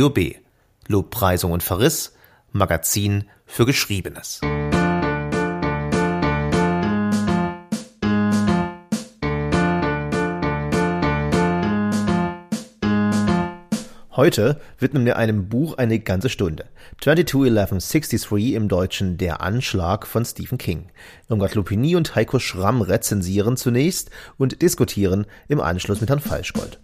Radio B. Lobpreisung und Verriss, Magazin für Geschriebenes. Heute widmen wir einem Buch eine ganze Stunde. 221163 im Deutschen Der Anschlag von Stephen King. Irmgard Lupini und Heiko Schramm rezensieren zunächst und diskutieren im Anschluss mit Herrn Falschgold.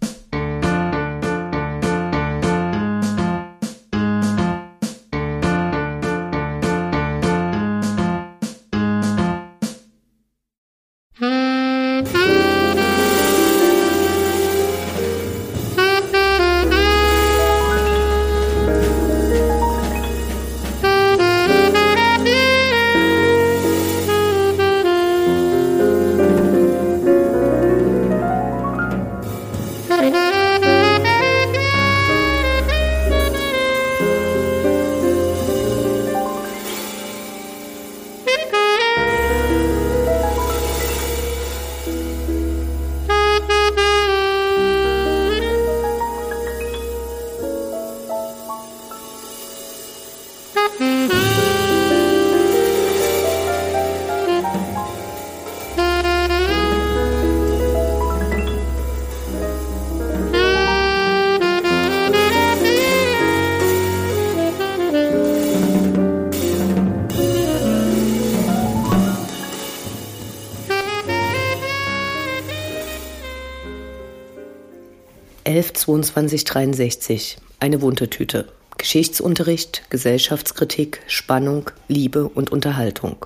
2263. Eine Wundertüte. Geschichtsunterricht, Gesellschaftskritik, Spannung, Liebe und Unterhaltung.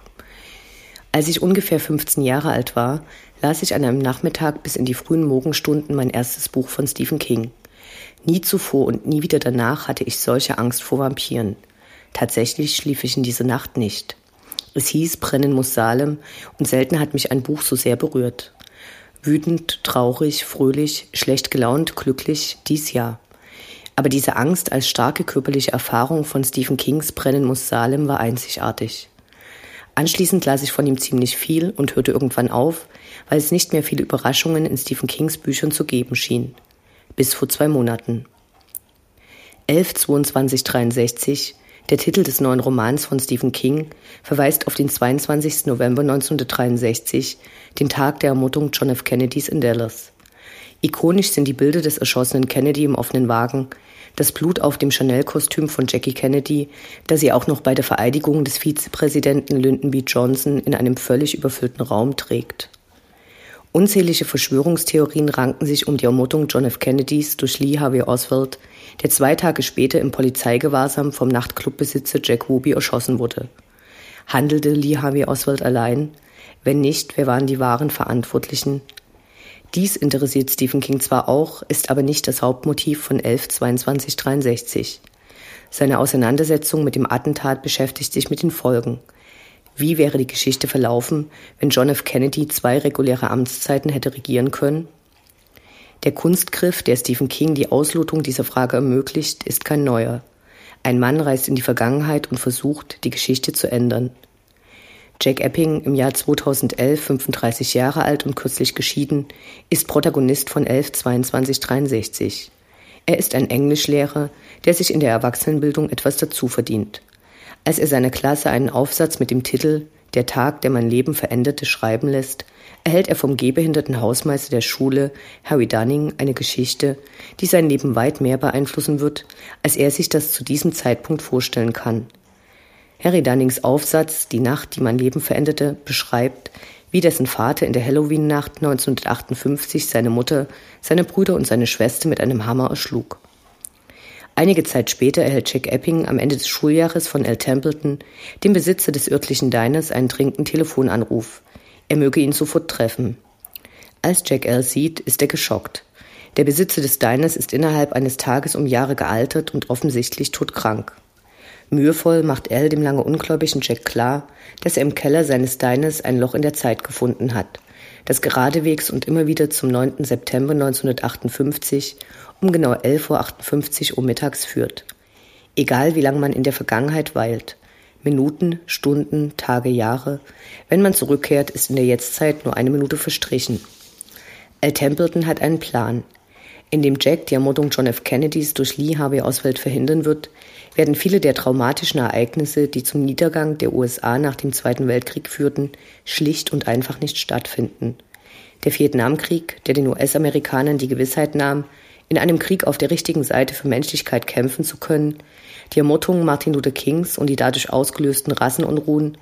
Als ich ungefähr 15 Jahre alt war, las ich an einem Nachmittag bis in die frühen Morgenstunden mein erstes Buch von Stephen King. Nie zuvor und nie wieder danach hatte ich solche Angst vor Vampiren. Tatsächlich schlief ich in diese Nacht nicht. Es hieß, brennen muss Salem, und selten hat mich ein Buch so sehr berührt. Wütend, traurig, fröhlich, schlecht gelaunt, glücklich, dies Jahr. Aber diese Angst als starke körperliche Erfahrung von Stephen Kings Brennen muss Salem war einzigartig. Anschließend las ich von ihm ziemlich viel und hörte irgendwann auf, weil es nicht mehr viele Überraschungen in Stephen Kings Büchern zu geben schien. Bis vor zwei Monaten. 11.22.63 der Titel des neuen Romans von Stephen King verweist auf den 22. November 1963, den Tag der Ermordung John F. Kennedys in Dallas. Ikonisch sind die Bilder des erschossenen Kennedy im offenen Wagen, das Blut auf dem Chanel-Kostüm von Jackie Kennedy, das sie auch noch bei der Vereidigung des Vizepräsidenten Lyndon B. Johnson in einem völlig überfüllten Raum trägt. Unzählige Verschwörungstheorien ranken sich um die Ermordung John F. Kennedys durch Lee Harvey Oswald, der zwei Tage später im Polizeigewahrsam vom Nachtclubbesitzer Jack Ruby erschossen wurde. Handelte Lee Harvey Oswald allein? Wenn nicht, wer waren die wahren Verantwortlichen? Dies interessiert Stephen King zwar auch, ist aber nicht das Hauptmotiv von 11.22.63. Seine Auseinandersetzung mit dem Attentat beschäftigt sich mit den Folgen. Wie wäre die Geschichte verlaufen, wenn John F. Kennedy zwei reguläre Amtszeiten hätte regieren können? Der Kunstgriff, der Stephen King die Auslotung dieser Frage ermöglicht, ist kein neuer. Ein Mann reist in die Vergangenheit und versucht, die Geschichte zu ändern. Jack Epping, im Jahr 2011 35 Jahre alt und kürzlich geschieden, ist Protagonist von 112263. Er ist ein Englischlehrer, der sich in der Erwachsenenbildung etwas dazu verdient. Als er seiner Klasse einen Aufsatz mit dem Titel Der Tag, der mein Leben veränderte, schreiben lässt, erhält er vom gehbehinderten Hausmeister der Schule, Harry Dunning, eine Geschichte, die sein Leben weit mehr beeinflussen wird, als er sich das zu diesem Zeitpunkt vorstellen kann. Harry Dunnings Aufsatz Die Nacht, die mein Leben veränderte, beschreibt, wie dessen Vater in der Halloween-Nacht 1958 seine Mutter, seine Brüder und seine Schwester mit einem Hammer erschlug. Einige Zeit später erhält Jack Epping am Ende des Schuljahres von Al Templeton, dem Besitzer des örtlichen Diners, einen dringenden Telefonanruf. Er möge ihn sofort treffen. Als Jack L. sieht, ist er geschockt. Der Besitzer des Diners ist innerhalb eines Tages um Jahre gealtert und offensichtlich todkrank. Mühevoll macht L. dem lange ungläubigen Jack klar, dass er im Keller seines Diners ein Loch in der Zeit gefunden hat, das geradewegs und immer wieder zum 9. September 1958 um genau 11.58 Uhr mittags führt. Egal wie lange man in der Vergangenheit weilt. Minuten, Stunden, Tage, Jahre. Wenn man zurückkehrt, ist in der Jetztzeit nur eine Minute verstrichen. Al Templeton hat einen Plan. in dem Jack die Ermordung John F. Kennedys durch Lee Harvey Oswald verhindern wird, werden viele der traumatischen Ereignisse, die zum Niedergang der USA nach dem Zweiten Weltkrieg führten, schlicht und einfach nicht stattfinden. Der Vietnamkrieg, der den US-Amerikanern die Gewissheit nahm, in einem Krieg auf der richtigen Seite für Menschlichkeit kämpfen zu können, die Ermordung Martin Luther Kings und die dadurch ausgelösten Rassenunruhen,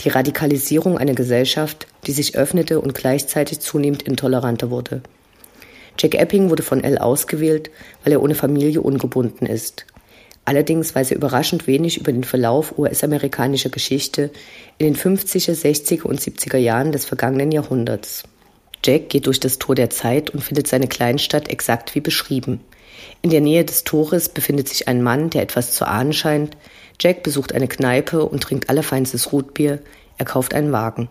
die Radikalisierung einer Gesellschaft, die sich öffnete und gleichzeitig zunehmend intoleranter wurde. Jack Epping wurde von L ausgewählt, weil er ohne Familie ungebunden ist. Allerdings weiß er überraschend wenig über den Verlauf US-amerikanischer Geschichte in den 50er, 60er und 70er Jahren des vergangenen Jahrhunderts. Jack geht durch das Tor der Zeit und findet seine Kleinstadt exakt wie beschrieben. In der Nähe des Tores befindet sich ein Mann, der etwas zu ahnen scheint. Jack besucht eine Kneipe und trinkt allerfeinstes Rotbier. Er kauft einen Wagen.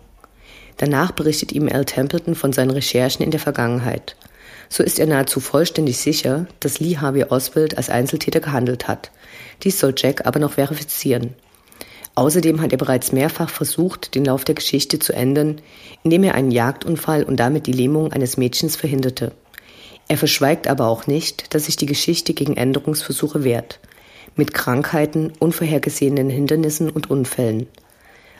Danach berichtet ihm Al Templeton von seinen Recherchen in der Vergangenheit. So ist er nahezu vollständig sicher, dass Lee Harvey Oswald als Einzeltäter gehandelt hat. Dies soll Jack aber noch verifizieren. Außerdem hat er bereits mehrfach versucht, den Lauf der Geschichte zu ändern, indem er einen Jagdunfall und damit die Lähmung eines Mädchens verhinderte. Er verschweigt aber auch nicht, dass sich die Geschichte gegen Änderungsversuche wehrt, mit Krankheiten, unvorhergesehenen Hindernissen und Unfällen.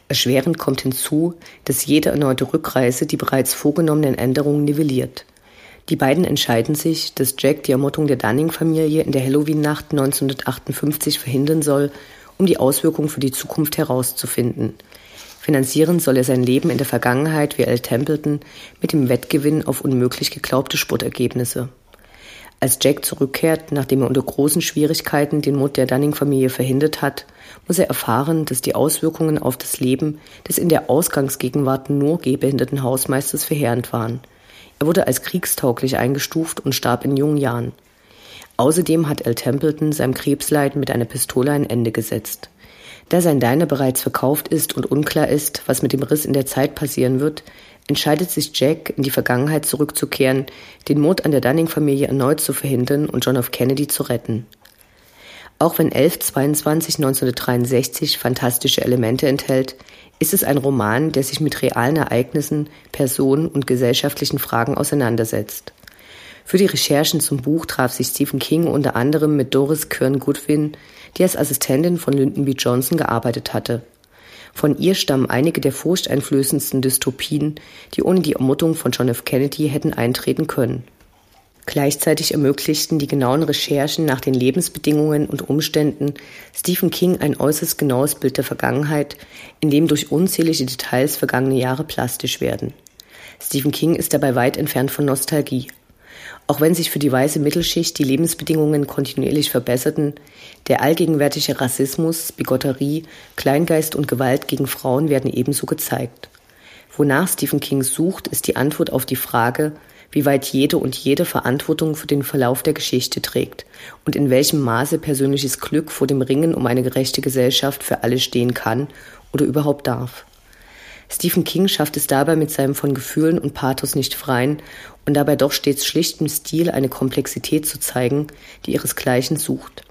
Erschwerend kommt hinzu, dass jede erneute Rückreise die bereits vorgenommenen Änderungen nivelliert. Die beiden entscheiden sich, dass Jack die Ermordung der Dunning-Familie in der Halloween-Nacht 1958 verhindern soll, um die Auswirkungen für die Zukunft herauszufinden. Finanzieren soll er sein Leben in der Vergangenheit wie Al Templeton mit dem Wettgewinn auf unmöglich geglaubte Sportergebnisse. Als Jack zurückkehrt, nachdem er unter großen Schwierigkeiten den Mord der Dunning-Familie verhindert hat, muss er erfahren, dass die Auswirkungen auf das Leben des in der Ausgangsgegenwart nur gehbehinderten Hausmeisters verheerend waren – er wurde als kriegstauglich eingestuft und starb in jungen Jahren. Außerdem hat Al Templeton seinem Krebsleiden mit einer Pistole ein Ende gesetzt. Da sein Diner bereits verkauft ist und unklar ist, was mit dem Riss in der Zeit passieren wird, entscheidet sich Jack, in die Vergangenheit zurückzukehren, den Mord an der Dunning-Familie erneut zu verhindern und John F. Kennedy zu retten. Auch wenn 1122 1963 fantastische Elemente enthält, ist es ein Roman, der sich mit realen Ereignissen, Personen und gesellschaftlichen Fragen auseinandersetzt. Für die Recherchen zum Buch traf sich Stephen King unter anderem mit Doris Kern Goodwin, die als Assistentin von Lyndon B. Johnson gearbeitet hatte. Von ihr stammen einige der furchteinflößendsten Dystopien, die ohne die Ermordung von John F. Kennedy hätten eintreten können. Gleichzeitig ermöglichten die genauen Recherchen nach den Lebensbedingungen und Umständen Stephen King ein äußerst genaues Bild der Vergangenheit, in dem durch unzählige Details vergangene Jahre plastisch werden. Stephen King ist dabei weit entfernt von Nostalgie. Auch wenn sich für die weiße Mittelschicht die Lebensbedingungen kontinuierlich verbesserten, der allgegenwärtige Rassismus, Bigotterie, Kleingeist und Gewalt gegen Frauen werden ebenso gezeigt. Wonach Stephen King sucht, ist die Antwort auf die Frage, wie weit jede und jede Verantwortung für den Verlauf der Geschichte trägt und in welchem Maße persönliches Glück vor dem Ringen um eine gerechte Gesellschaft für alle stehen kann oder überhaupt darf. Stephen King schafft es dabei mit seinem von Gefühlen und Pathos nicht freien und dabei doch stets schlichtem Stil eine Komplexität zu zeigen, die ihresgleichen sucht.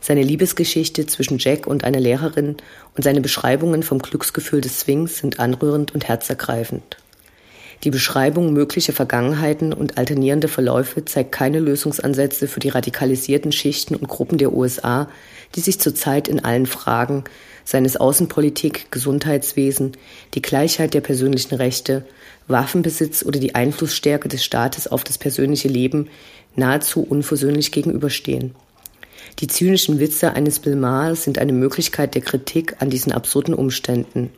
Seine Liebesgeschichte zwischen Jack und einer Lehrerin und seine Beschreibungen vom Glücksgefühl des Swings sind anrührend und herzergreifend. Die Beschreibung möglicher Vergangenheiten und alternierende Verläufe zeigt keine Lösungsansätze für die radikalisierten Schichten und Gruppen der USA, die sich zurzeit in allen Fragen seines Außenpolitik, Gesundheitswesen, die Gleichheit der persönlichen Rechte, Waffenbesitz oder die Einflussstärke des Staates auf das persönliche Leben nahezu unversöhnlich gegenüberstehen. Die zynischen Witze eines Bill Maher sind eine Möglichkeit der Kritik an diesen absurden Umständen.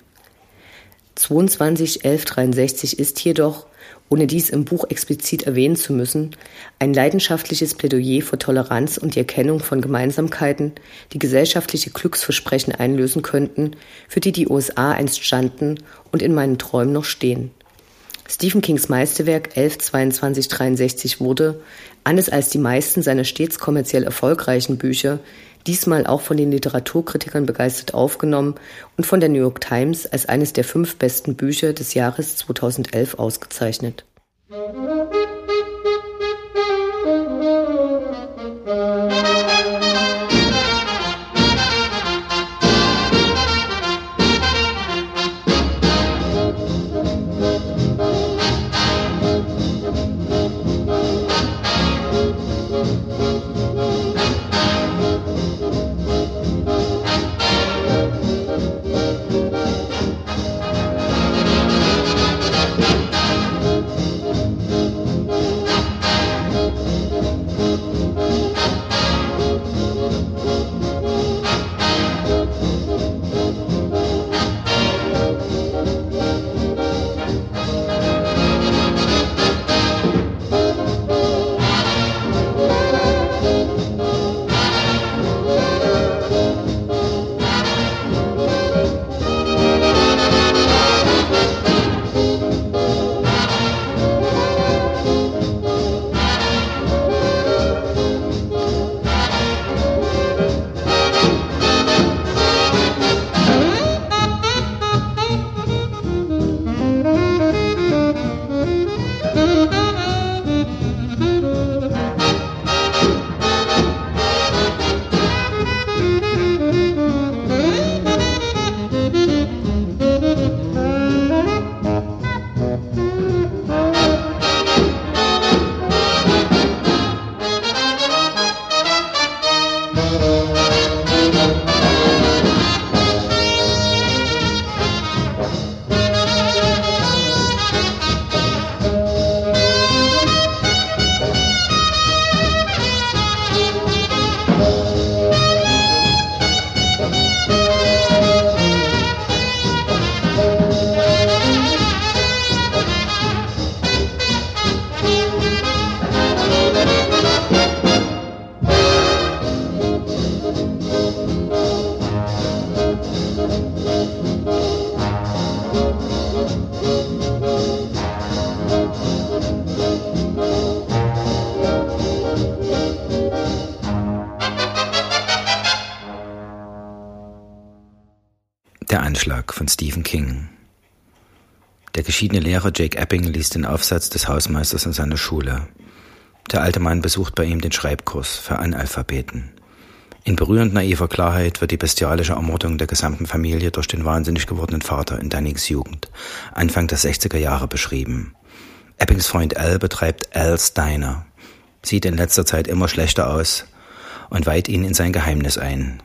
22 1163 ist jedoch, ohne dies im Buch explizit erwähnen zu müssen, ein leidenschaftliches Plädoyer für Toleranz und die Erkennung von Gemeinsamkeiten, die gesellschaftliche Glücksversprechen einlösen könnten, für die die USA einst standen und in meinen Träumen noch stehen. Stephen Kings Meisterwerk 112263 wurde, anders als die meisten seiner stets kommerziell erfolgreichen Bücher, diesmal auch von den Literaturkritikern begeistert aufgenommen und von der New York Times als eines der fünf besten Bücher des Jahres 2011 ausgezeichnet. Der Der geschiedene Lehrer Jake Epping liest den Aufsatz des Hausmeisters in seiner Schule. Der alte Mann besucht bei ihm den Schreibkurs für Analphabeten. In berührend naiver Klarheit wird die bestialische Ermordung der gesamten Familie durch den wahnsinnig gewordenen Vater in Dannings Jugend, Anfang der 60er Jahre beschrieben. Eppings Freund Al betreibt Al's Diner, sieht in letzter Zeit immer schlechter aus und weiht ihn in sein Geheimnis ein,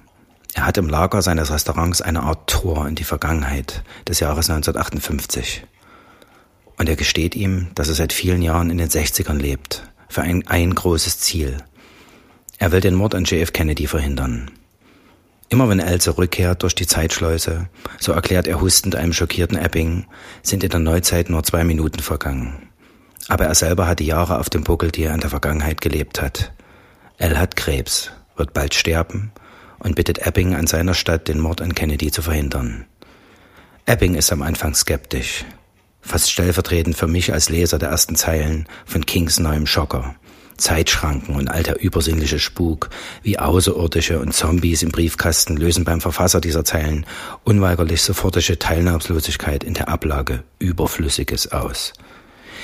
er hat im Lager seines Restaurants eine Art Tor in die Vergangenheit des Jahres 1958. Und er gesteht ihm, dass er seit vielen Jahren in den 60ern lebt, für ein, ein großes Ziel. Er will den Mord an JF Kennedy verhindern. Immer wenn Al zurückkehrt durch die Zeitschleuse, so erklärt er hustend einem schockierten Epping, sind in der Neuzeit nur zwei Minuten vergangen. Aber er selber hat die Jahre auf dem Buckel, die er in der Vergangenheit gelebt hat. Al hat Krebs, wird bald sterben und bittet Epping an seiner Stadt, den Mord an Kennedy zu verhindern. Epping ist am Anfang skeptisch, fast stellvertretend für mich als Leser der ersten Zeilen von Kings neuem Schocker. Zeitschranken und alter übersinnliche Spuk wie Außerirdische und Zombies im Briefkasten lösen beim Verfasser dieser Zeilen unweigerlich sofortige Teilnahmslosigkeit in der Ablage Überflüssiges aus.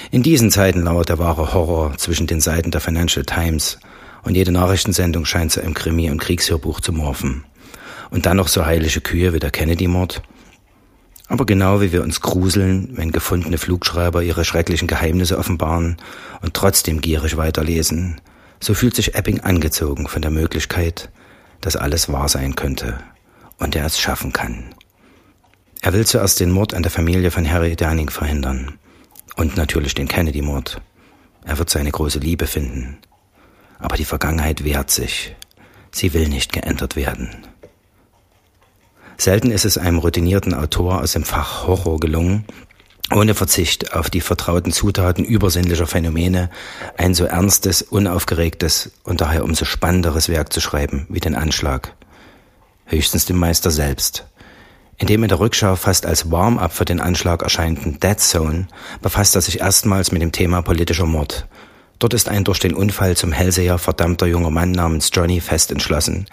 In diesen Zeiten lauert der wahre Horror zwischen den Seiten der Financial Times und jede Nachrichtensendung scheint zu einem Krimi- und Kriegshörbuch zu morphen. Und dann noch so heilige Kühe wie der Kennedy-Mord. Aber genau wie wir uns gruseln, wenn gefundene Flugschreiber ihre schrecklichen Geheimnisse offenbaren und trotzdem gierig weiterlesen, so fühlt sich Epping angezogen von der Möglichkeit, dass alles wahr sein könnte und er es schaffen kann. Er will zuerst den Mord an der Familie von Harry Danning verhindern und natürlich den Kennedy-Mord. Er wird seine große Liebe finden aber die Vergangenheit wehrt sich. Sie will nicht geändert werden. Selten ist es einem routinierten Autor aus dem Fach Horror gelungen, ohne Verzicht auf die vertrauten Zutaten übersinnlicher Phänomene ein so ernstes, unaufgeregtes und daher umso spannenderes Werk zu schreiben wie den Anschlag. Höchstens dem Meister selbst. In dem in der Rückschau fast als Warm-up für den Anschlag erscheinenden Dead Zone befasst er sich erstmals mit dem Thema politischer Mord Dort ist ein durch den Unfall zum Hellseher verdammter junger Mann namens Johnny fest entschlossen,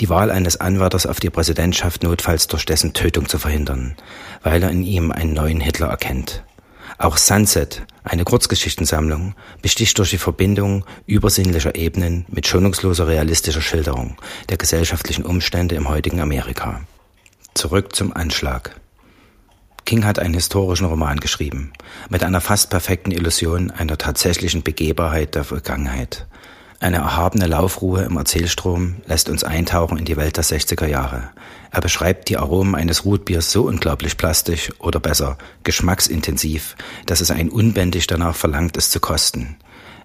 die Wahl eines Anwärters auf die Präsidentschaft notfalls durch dessen Tötung zu verhindern, weil er in ihm einen neuen Hitler erkennt. Auch Sunset, eine Kurzgeschichtensammlung, besticht durch die Verbindung übersinnlicher Ebenen mit schonungsloser realistischer Schilderung der gesellschaftlichen Umstände im heutigen Amerika. Zurück zum Anschlag. King hat einen historischen Roman geschrieben, mit einer fast perfekten Illusion einer tatsächlichen Begebenheit der Vergangenheit. Eine erhabene Laufruhe im Erzählstrom lässt uns eintauchen in die Welt der 60er Jahre. Er beschreibt die Aromen eines Rotbiers so unglaublich plastisch oder besser geschmacksintensiv, dass es ein unbändig danach verlangt, es zu kosten.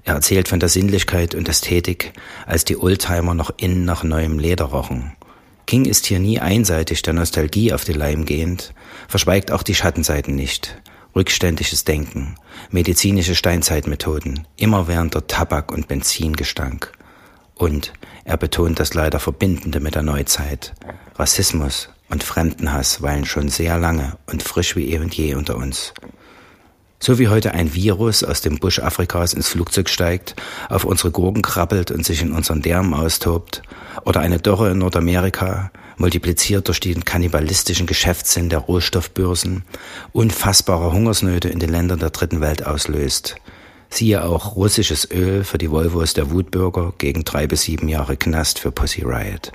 Er erzählt von der Sinnlichkeit und Ästhetik, als die Oldtimer noch innen nach neuem Leder rochen. King ist hier nie einseitig der Nostalgie auf den Leim gehend, verschweigt auch die Schattenseiten nicht. Rückständiges Denken, medizinische Steinzeitmethoden, immerwährender Tabak- und Benzingestank. Und er betont das leider Verbindende mit der Neuzeit. Rassismus und Fremdenhass weilen schon sehr lange und frisch wie eh und je unter uns. So wie heute ein Virus aus dem Busch Afrikas ins Flugzeug steigt, auf unsere Gurken krabbelt und sich in unseren Därmen austobt, oder eine Dürre in Nordamerika, multipliziert durch den kannibalistischen Geschäftssinn der Rohstoffbörsen, unfassbare Hungersnöte in den Ländern der dritten Welt auslöst. Siehe auch russisches Öl für die Volvos der Wutbürger gegen drei bis sieben Jahre Knast für Pussy Riot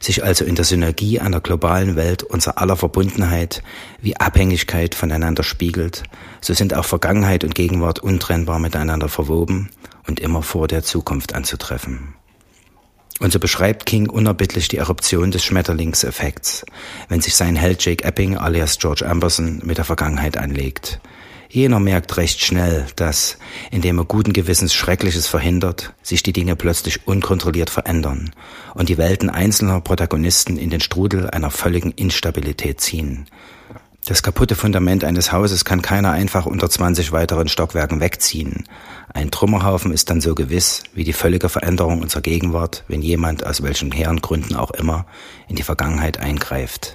sich also in der Synergie einer globalen Welt unser aller Verbundenheit wie Abhängigkeit voneinander spiegelt, so sind auch Vergangenheit und Gegenwart untrennbar miteinander verwoben und immer vor der Zukunft anzutreffen. Und so beschreibt King unerbittlich die Eruption des Schmetterlingseffekts, wenn sich sein Held Jake Epping alias George Amberson mit der Vergangenheit anlegt, Jener merkt recht schnell, dass, indem er guten Gewissens Schreckliches verhindert, sich die Dinge plötzlich unkontrolliert verändern und die Welten einzelner Protagonisten in den Strudel einer völligen Instabilität ziehen. Das kaputte Fundament eines Hauses kann keiner einfach unter 20 weiteren Stockwerken wegziehen. Ein Trümmerhaufen ist dann so gewiss wie die völlige Veränderung unserer Gegenwart, wenn jemand aus welchen hehren Gründen auch immer in die Vergangenheit eingreift.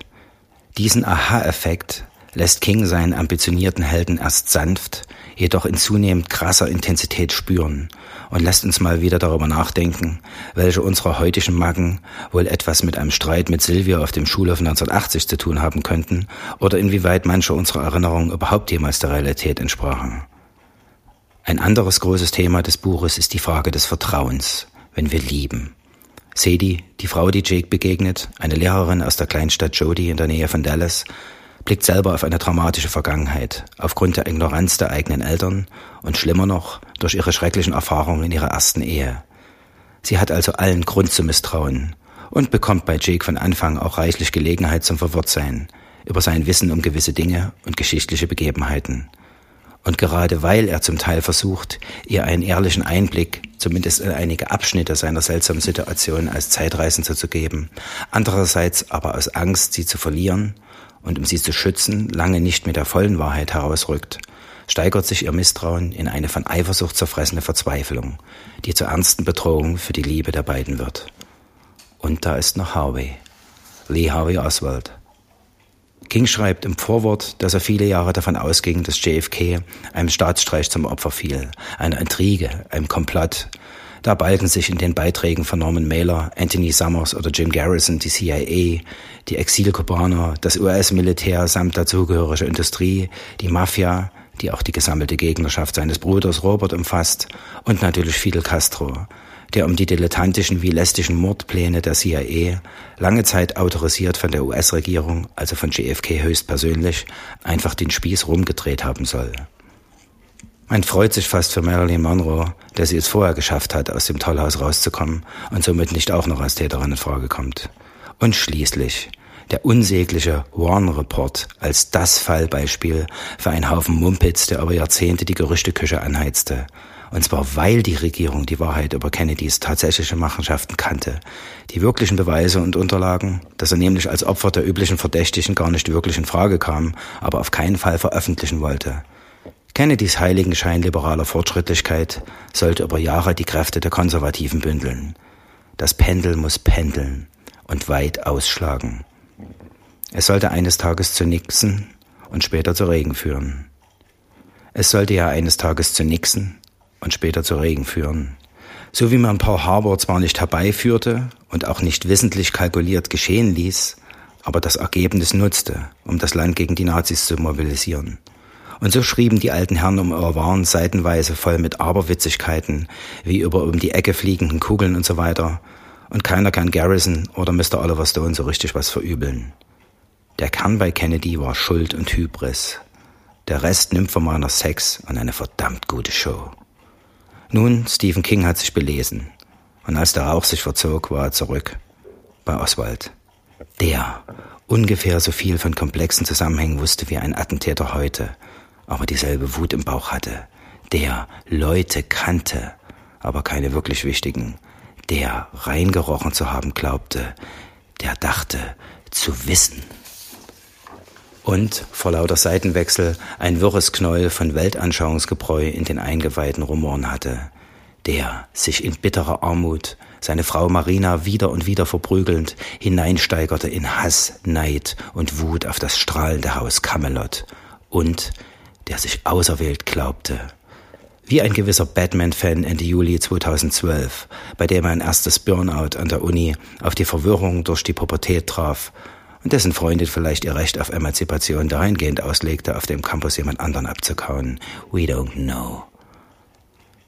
Diesen Aha-Effekt lässt King seinen ambitionierten Helden erst sanft, jedoch in zunehmend krasser Intensität spüren und lässt uns mal wieder darüber nachdenken, welche unserer heutigen Macken wohl etwas mit einem Streit mit Sylvia auf dem Schulhof 1980 zu tun haben könnten oder inwieweit manche unserer Erinnerungen überhaupt jemals der Realität entsprachen. Ein anderes großes Thema des Buches ist die Frage des Vertrauens, wenn wir lieben. Sadie, die Frau, die Jake begegnet, eine Lehrerin aus der Kleinstadt Jody in der Nähe von Dallas, blickt selber auf eine traumatische Vergangenheit, aufgrund der Ignoranz der eigenen Eltern und schlimmer noch, durch ihre schrecklichen Erfahrungen in ihrer ersten Ehe. Sie hat also allen Grund zu misstrauen und bekommt bei Jake von Anfang auch reichlich Gelegenheit zum Verwirrtsein über sein Wissen um gewisse Dinge und geschichtliche Begebenheiten. Und gerade weil er zum Teil versucht, ihr einen ehrlichen Einblick, zumindest in einige Abschnitte seiner seltsamen Situation als Zeitreisender zu geben, andererseits aber aus Angst, sie zu verlieren und um sie zu schützen, lange nicht mit der vollen Wahrheit herausrückt, steigert sich ihr Misstrauen in eine von Eifersucht zerfressene Verzweiflung, die zur ernsten Bedrohung für die Liebe der beiden wird. Und da ist noch Harvey, Lee Harvey Oswald. King schreibt im Vorwort, dass er viele Jahre davon ausging, dass JFK einem Staatsstreich zum Opfer fiel, einer Intrige, einem Komplott, da balgen sich in den Beiträgen von Norman Mailer, Anthony Summers oder Jim Garrison die CIA, die Exilkubaner, das US-Militär samt dazugehörige Industrie, die Mafia, die auch die gesammelte Gegnerschaft seines Bruders Robert umfasst, und natürlich Fidel Castro, der um die dilettantischen wie lästigen Mordpläne der CIA, lange Zeit autorisiert von der US-Regierung, also von JFK höchstpersönlich, einfach den Spieß rumgedreht haben soll. Man freut sich fast für Marilyn Monroe, dass sie es vorher geschafft hat, aus dem Tollhaus rauszukommen und somit nicht auch noch als Täterin in Frage kommt. Und schließlich der unsägliche Warren Report als das Fallbeispiel für einen Haufen Mumpitz, der über Jahrzehnte die Gerüchteküche anheizte. Und zwar weil die Regierung die Wahrheit über Kennedys tatsächliche Machenschaften kannte. Die wirklichen Beweise und Unterlagen, dass er nämlich als Opfer der üblichen Verdächtigen gar nicht wirklich in Frage kam, aber auf keinen Fall veröffentlichen wollte. Kennedys Heiligenschein liberaler Fortschrittlichkeit sollte über Jahre die Kräfte der Konservativen bündeln. Das Pendel muss pendeln und weit ausschlagen. Es sollte eines Tages zu Nixon und später zu Regen führen. Es sollte ja eines Tages zu Nixon und später zu Regen führen. So wie man Paul Harbour zwar nicht herbeiführte und auch nicht wissentlich kalkuliert geschehen ließ, aber das Ergebnis nutzte, um das Land gegen die Nazis zu mobilisieren. Und so schrieben die alten Herren um Irwan seitenweise voll mit Aberwitzigkeiten, wie über um die Ecke fliegenden Kugeln und so weiter. Und keiner kann Garrison oder Mr. Oliver Stone so richtig was verübeln. Der Kern bei Kennedy war Schuld und Hybris. Der Rest nimmt von meiner Sex und eine verdammt gute Show. Nun, Stephen King hat sich belesen. Und als der Rauch sich verzog, war er zurück. Bei Oswald. Der ungefähr so viel von komplexen Zusammenhängen wusste wie ein Attentäter heute aber dieselbe Wut im Bauch hatte, der Leute kannte, aber keine wirklich wichtigen, der reingerochen zu haben glaubte, der dachte zu wissen. Und vor lauter Seitenwechsel ein wirres Knäuel von Weltanschauungsgebräu in den eingeweihten Rumoren hatte, der sich in bitterer Armut, seine Frau Marina wieder und wieder verprügelnd, hineinsteigerte in Hass, Neid und Wut auf das strahlende Haus Camelot und der sich auserwählt glaubte. Wie ein gewisser Batman-Fan Ende Juli 2012, bei dem ein erstes Burnout an der Uni auf die Verwirrung durch die Pubertät traf und dessen Freundin vielleicht ihr Recht auf Emanzipation dahingehend auslegte, auf dem Campus jemand anderen abzukauen. We don't know.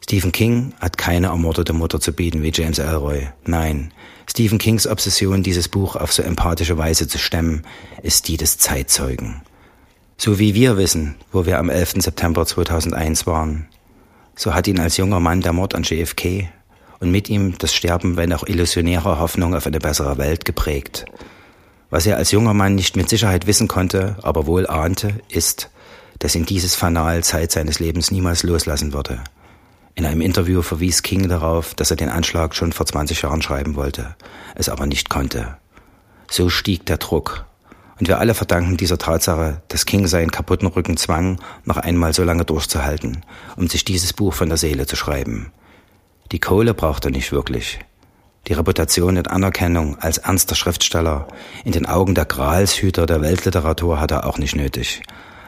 Stephen King hat keine ermordete Mutter zu bieten wie James Elroy. Nein, Stephen Kings Obsession, dieses Buch auf so empathische Weise zu stemmen, ist die des Zeitzeugen. So wie wir wissen, wo wir am 11. September 2001 waren, so hat ihn als junger Mann der Mord an JFK und mit ihm das Sterben, wenn auch illusionärer Hoffnung auf eine bessere Welt geprägt. Was er als junger Mann nicht mit Sicherheit wissen konnte, aber wohl ahnte, ist, dass ihn dieses Fanal Zeit seines Lebens niemals loslassen würde. In einem Interview verwies King darauf, dass er den Anschlag schon vor 20 Jahren schreiben wollte, es aber nicht konnte. So stieg der Druck und wir alle verdanken dieser Tatsache, dass King seinen kaputten Rücken zwang, noch einmal so lange durchzuhalten, um sich dieses Buch von der Seele zu schreiben. Die Kohle braucht er nicht wirklich. Die Reputation und Anerkennung als ernster Schriftsteller in den Augen der Gralshüter der Weltliteratur hat er auch nicht nötig.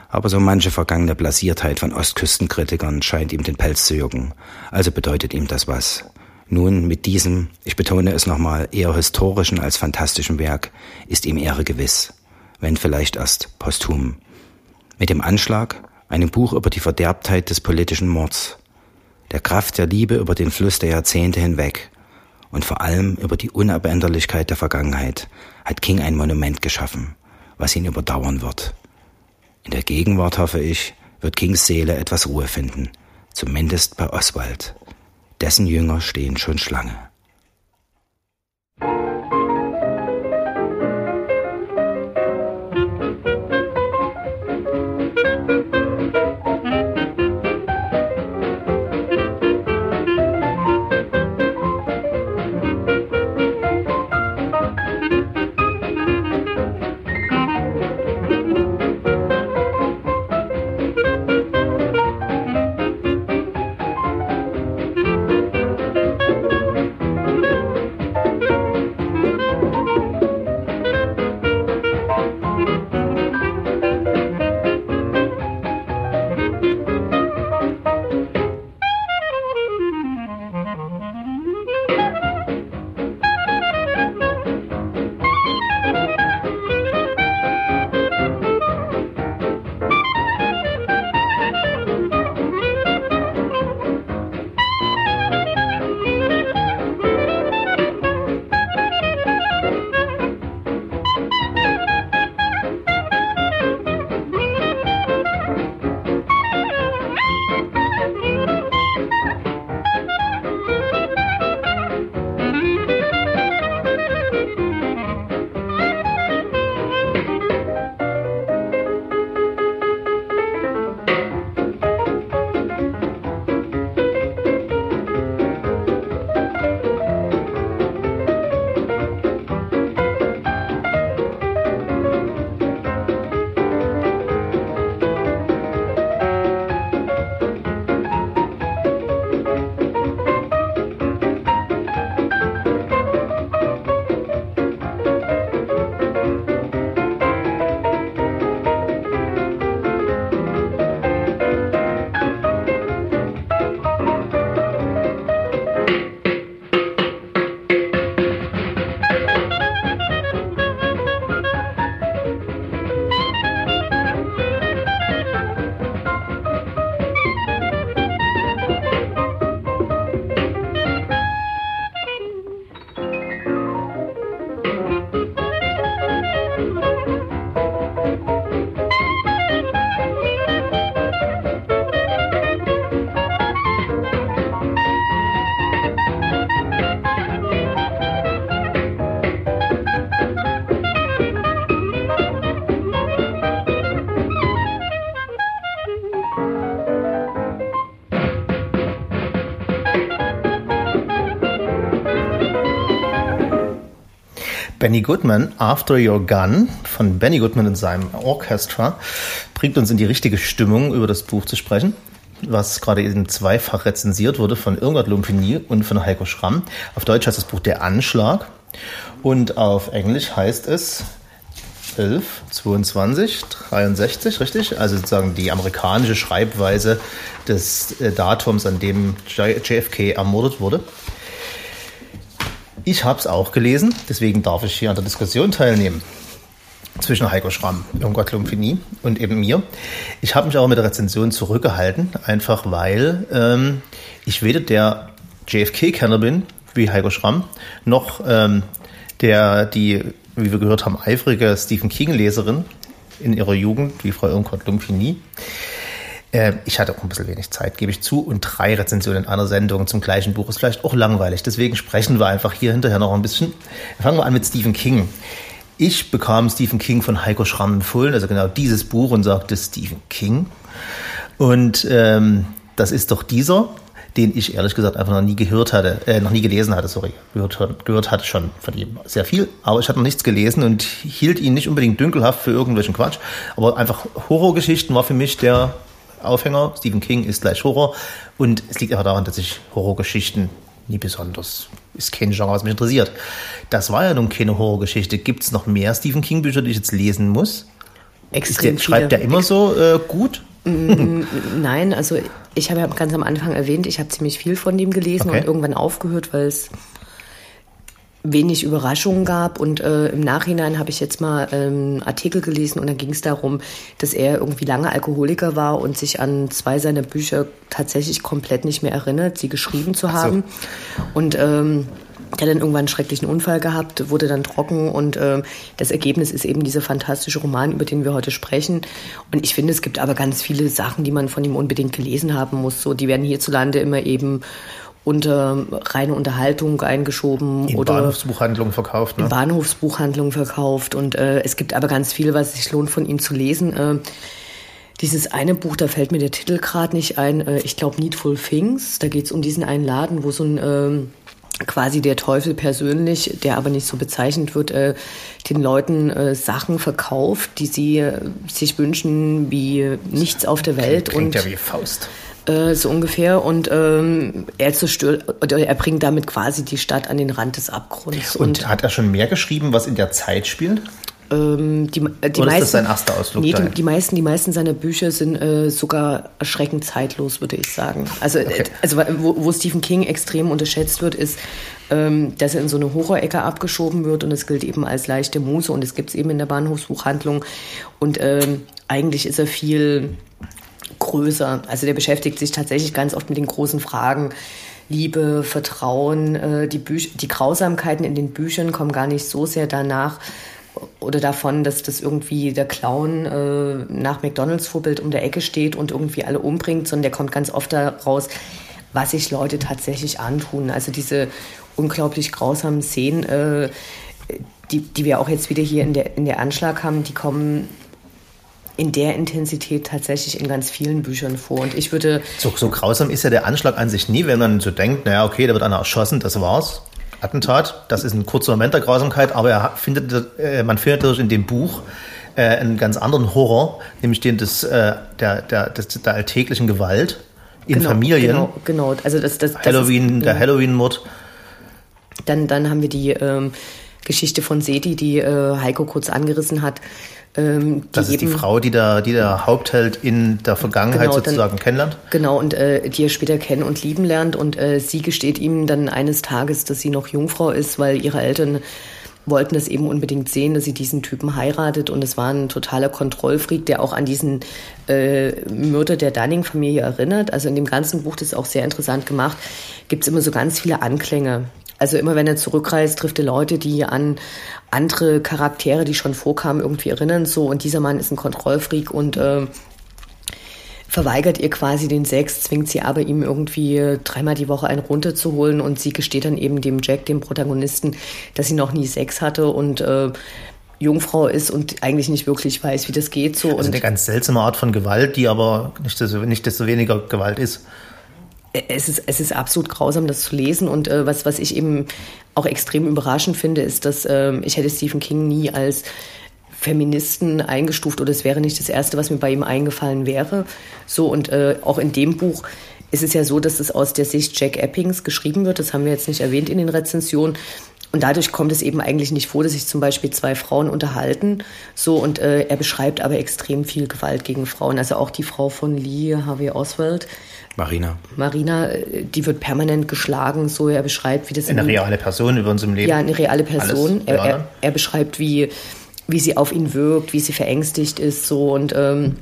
Aber so manche vergangene Blasiertheit von Ostküstenkritikern scheint ihm den Pelz zu jucken. Also bedeutet ihm das was. Nun, mit diesem, ich betone es nochmal, eher historischen als fantastischen Werk ist ihm Ehre gewiss, wenn vielleicht erst posthum. Mit dem Anschlag, einem Buch über die Verderbtheit des politischen Mords, der Kraft der Liebe über den Fluss der Jahrzehnte hinweg und vor allem über die Unabänderlichkeit der Vergangenheit hat King ein Monument geschaffen, was ihn überdauern wird. In der Gegenwart, hoffe ich, wird Kings Seele etwas Ruhe finden, zumindest bei Oswald. Dessen Jünger stehen schon Schlange. Benny Goodman, After Your Gun von Benny Goodman und seinem Orchestra bringt uns in die richtige Stimmung, über das Buch zu sprechen, was gerade eben zweifach rezensiert wurde von Irmgard Lumpini und von Heiko Schramm. Auf Deutsch heißt das Buch Der Anschlag und auf Englisch heißt es 11, 22, 63, richtig? Also sozusagen die amerikanische Schreibweise des äh, Datums, an dem JFK ermordet wurde. Ich habe es auch gelesen, deswegen darf ich hier an der Diskussion teilnehmen zwischen Heiko Schramm, Irmgard Lumpini und eben mir. Ich habe mich aber mit der Rezension zurückgehalten, einfach weil ähm, ich weder der JFK-Kenner bin, wie Heiko Schramm, noch ähm, der, die, wie wir gehört haben, eifrige Stephen King-Leserin in ihrer Jugend, wie Frau Irmgard Lumpini. Äh, ich hatte auch ein bisschen wenig Zeit, gebe ich zu. Und drei Rezensionen in einer Sendung zum gleichen Buch ist vielleicht auch langweilig. Deswegen sprechen wir einfach hier hinterher noch ein bisschen. Fangen wir an mit Stephen King. Ich bekam Stephen King von Heiko Schramm empfohlen, also genau dieses Buch und sagte Stephen King. Und ähm, das ist doch dieser, den ich ehrlich gesagt einfach noch nie gehört hatte, äh, noch nie gelesen hatte, sorry. Gehört, gehört hatte schon von ihm sehr viel, aber ich hatte noch nichts gelesen und hielt ihn nicht unbedingt dünkelhaft für irgendwelchen Quatsch. Aber einfach Horrorgeschichten war für mich der Aufhänger. Stephen King ist gleich Horror. Und es liegt einfach daran, dass ich Horrorgeschichten nie besonders. Ist kein Genre, was mich interessiert. Das war ja nun keine Horrorgeschichte. Gibt es noch mehr Stephen King Bücher, die ich jetzt lesen muss? Extrem der, schreibt der immer so äh, gut? Mm, Nein, also ich habe ja ganz am Anfang erwähnt, ich habe ziemlich viel von dem gelesen Okay. und irgendwann aufgehört, weil es wenig Überraschungen gab. Und äh, im Nachhinein habe ich jetzt mal ähm, einen Artikel gelesen und da ging es darum, dass er irgendwie lange Alkoholiker war und sich an zwei seiner Bücher tatsächlich komplett nicht mehr erinnert, sie geschrieben zu haben. Und ähm, der hat dann irgendwann einen schrecklichen Unfall gehabt, wurde dann trocken und ähm, das Ergebnis ist eben dieser fantastische Roman, über den wir heute sprechen. Und ich finde, es gibt aber ganz viele Sachen, die man von ihm unbedingt gelesen haben muss. So, die werden hierzulande immer eben unter reine Unterhaltung eingeschoben In oder Bahnhofsbuchhandlungen verkauft, ne? in Bahnhofsbuchhandlungen verkauft. Und äh, es gibt aber ganz viel, was sich lohnt, von ihm zu lesen. Äh, dieses eine Buch, da fällt mir der Titel gerade nicht ein. Äh, ich glaube Needful Things. Da geht es um diesen einen Laden, wo so ein ähm, quasi der Teufel persönlich, der aber nicht so bezeichnet wird, äh, den Leuten äh, Sachen verkauft, die sie äh, sich wünschen wie nichts auf der Welt. Klingt und ja wie Faust. Äh, so ungefähr. Und ähm, er zerstört, oder er bringt damit quasi die Stadt an den Rand des Abgrunds. Und hat er schon mehr geschrieben, was in der Zeit spielt? ähm, die, die Oder ist meisten, das sein erster Ausflug Nee, die, die meisten, die meisten seiner Bücher sind äh, sogar erschreckend zeitlos, würde ich sagen. Also, äh, also wo, wo Stephen King extrem unterschätzt wird, ist, ähm, dass er in so eine Horrorecke abgeschoben wird und es gilt eben als leichte Muse und es gibt es eben in der Bahnhofsbuchhandlung. Und ähm, eigentlich ist er viel größer. Also der beschäftigt sich tatsächlich ganz oft mit den großen Fragen. Liebe, Vertrauen, äh, die, Büch die Grausamkeiten in den Büchern kommen gar nicht so sehr danach oder davon, dass das irgendwie der Clown äh, nach McDonalds Vorbild um der Ecke steht und irgendwie alle umbringt, sondern der kommt ganz oft daraus, was sich Leute tatsächlich antun. Also diese unglaublich grausamen Szenen, äh, die, die wir auch jetzt wieder hier in der, in der Anschlag haben, die kommen in der Intensität tatsächlich in ganz vielen Büchern vor. Und ich würde So, so grausam ist ja der Anschlag an sich nie, wenn man so denkt, naja, okay, da wird einer erschossen, das war's. Attentat, das ist ein kurzer Moment der Grausamkeit, aber er findet, äh, man findet dadurch in dem Buch äh, einen ganz anderen Horror, nämlich den des, äh, der, der, des, der alltäglichen Gewalt in genau, Familien. Genau, genau. Also das, das, das Halloween, ist, der Halloween-Mord. Dann, dann haben wir die ähm, Geschichte von Seti, die äh, Heiko kurz angerissen hat. Ähm, die Das ist die Frau, die der, die der Hauptheld in der Vergangenheit Genau, dann- sozusagen kennenlernt. Genau, und äh, die er später kennen und lieben lernt. Und äh, sie gesteht ihm dann eines Tages, dass sie noch Jungfrau ist, weil ihre Eltern wollten das eben unbedingt sehen, dass sie diesen Typen heiratet. Und es war ein totaler Kontrollfreak, der auch an diesen äh, Mörder der Dunning-Familie erinnert. Also in dem ganzen Buch, das ist auch sehr interessant gemacht, gibt es immer so ganz viele Anklänge. Also immer wenn er zurückreist, trifft er Leute, die an andere Charaktere, die schon vorkamen, irgendwie erinnern. So und dieser Mann ist ein Kontrollfreak und äh, verweigert ihr quasi den Sex, zwingt sie aber ihm irgendwie dreimal die Woche einen runterzuholen und sie gesteht dann eben dem Jack, dem Protagonisten, dass sie noch nie Sex hatte und äh, Jungfrau ist und eigentlich nicht wirklich weiß, wie das geht. So Also und eine ganz seltsame Art von Gewalt, die aber nicht desto, nicht desto weniger Gewalt ist. Es ist, es ist absolut grausam, das zu lesen. Und äh, was, was ich eben auch extrem überraschend finde, ist, dass ähm, ich hätte Stephen King nie als Feministen eingestuft oder es wäre nicht das Erste, was mir bei ihm eingefallen wäre. So und äh, auch in dem Buch ist es ja so, dass es aus der Sicht Jack Eppings geschrieben wird. Das haben wir jetzt nicht erwähnt in den Rezensionen. Und dadurch kommt es eben eigentlich nicht vor, dass sich zum Beispiel zwei Frauen unterhalten. So und äh, er beschreibt aber extrem viel Gewalt gegen Frauen. Also auch die Frau von Lee Harvey Oswald. Marina. Marina, äh, die wird permanent geschlagen, so er beschreibt, wie das Eine in- reale Person über uns im Leben. ja eine reale Person. Alles Er, er, er beschreibt, wie wie sie auf ihn wirkt, wie sie verängstigt ist, so und ähm,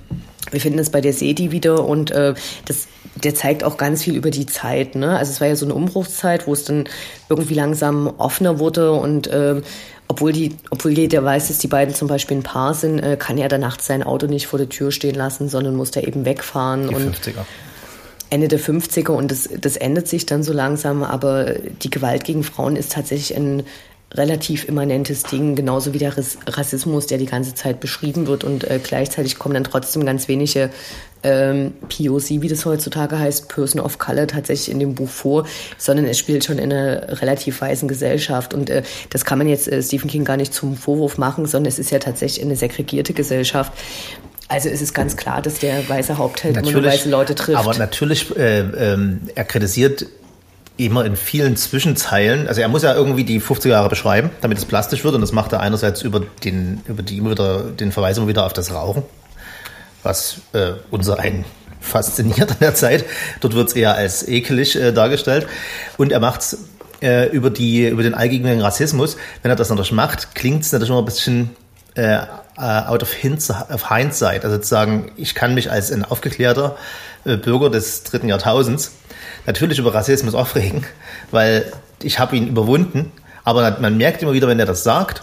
wir finden es bei der Sedi wieder und äh, das der zeigt auch ganz viel über die Zeit. Ne? Also es war ja so eine Umbruchszeit, wo es dann irgendwie langsam offener wurde und äh, obwohl die, obwohl jeder weiß, dass die beiden zum Beispiel ein Paar sind, äh, kann er dann nachts sein Auto nicht vor der Tür stehen lassen, sondern muss da eben wegfahren Die und 50er. Ende der 50er und das, das ändert sich dann so langsam, aber die Gewalt gegen Frauen ist tatsächlich ein relativ immanentes Ding, genauso wie der Rass- Rassismus, der die ganze Zeit beschrieben wird und äh, gleichzeitig kommen dann trotzdem ganz wenige ähm, POC, wie das heutzutage heißt, Person of Color tatsächlich in dem Buch vor, sondern es spielt schon in einer relativ weißen Gesellschaft und äh, das kann man jetzt äh, Stephen King gar nicht zum Vorwurf machen, sondern es ist ja tatsächlich eine segregierte Gesellschaft. Also es ist ganz klar, dass der weiße Hauptheld immer nur weiße Leute trifft. Aber natürlich, äh, ähm, er kritisiert immer in vielen Zwischenzeilen, also er muss ja irgendwie die 50er Jahre beschreiben, damit es plastisch wird und das macht er einerseits über den, über die immer wieder, den Verweis immer wieder auf das Rauchen, was äh, unser einen fasziniert an der Zeit. Dort wird es eher als ekelig äh, dargestellt und er macht es äh, über, die, über den allgegenwärtigen Rassismus. Wenn er das natürlich macht, klingt es natürlich immer ein bisschen äh, out of, hindsight. Also zu sagen, ich kann mich als ein aufgeklärter äh, Bürger des dritten Jahrtausends natürlich über Rassismus aufregen, weil ich habe ihn überwunden. Aber man merkt immer wieder, wenn er das sagt,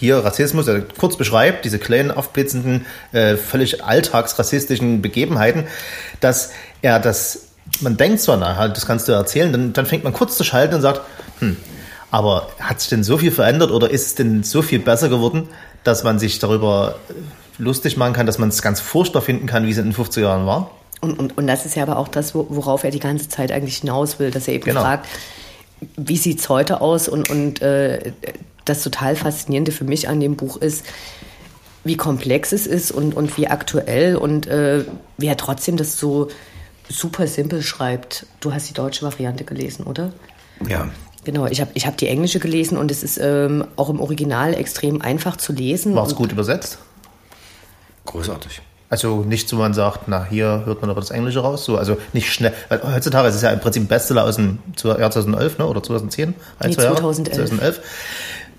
hier Rassismus, er kurz beschreibt, diese kleinen, aufblitzenden, äh, völlig alltagsrassistischen Begebenheiten, dass er das, man denkt zwar, na, das kannst du erzählen, dann, dann fängt man kurz zu schalten und sagt, hm, aber hat sich denn so viel verändert oder ist es denn so viel besser geworden, dass man sich darüber lustig machen kann, dass man es ganz furchtbar finden kann, wie es in den 50er Jahren war? Und, und, und das ist ja aber auch das, worauf er die ganze Zeit eigentlich hinaus will, dass er eben genau. fragt, wie sieht es heute aus? Und, und äh, das total Faszinierende für mich an dem Buch ist, wie komplex es ist und, und wie aktuell und äh, wie er trotzdem das so super simpel schreibt. Du hast die deutsche Variante gelesen, oder? Ja. Genau, ich habe ich hab die englische gelesen und es ist ähm, auch im Original extrem einfach zu lesen. War es gut übersetzt? Großartig. Also nicht so, man sagt, na, hier hört man aber das Englische raus. So, also nicht schnell. Weil heutzutage ist es ja im Prinzip ein Bestseller aus dem Jahr 2011 ne, oder 2010. Ein, nee, 2011. 2011.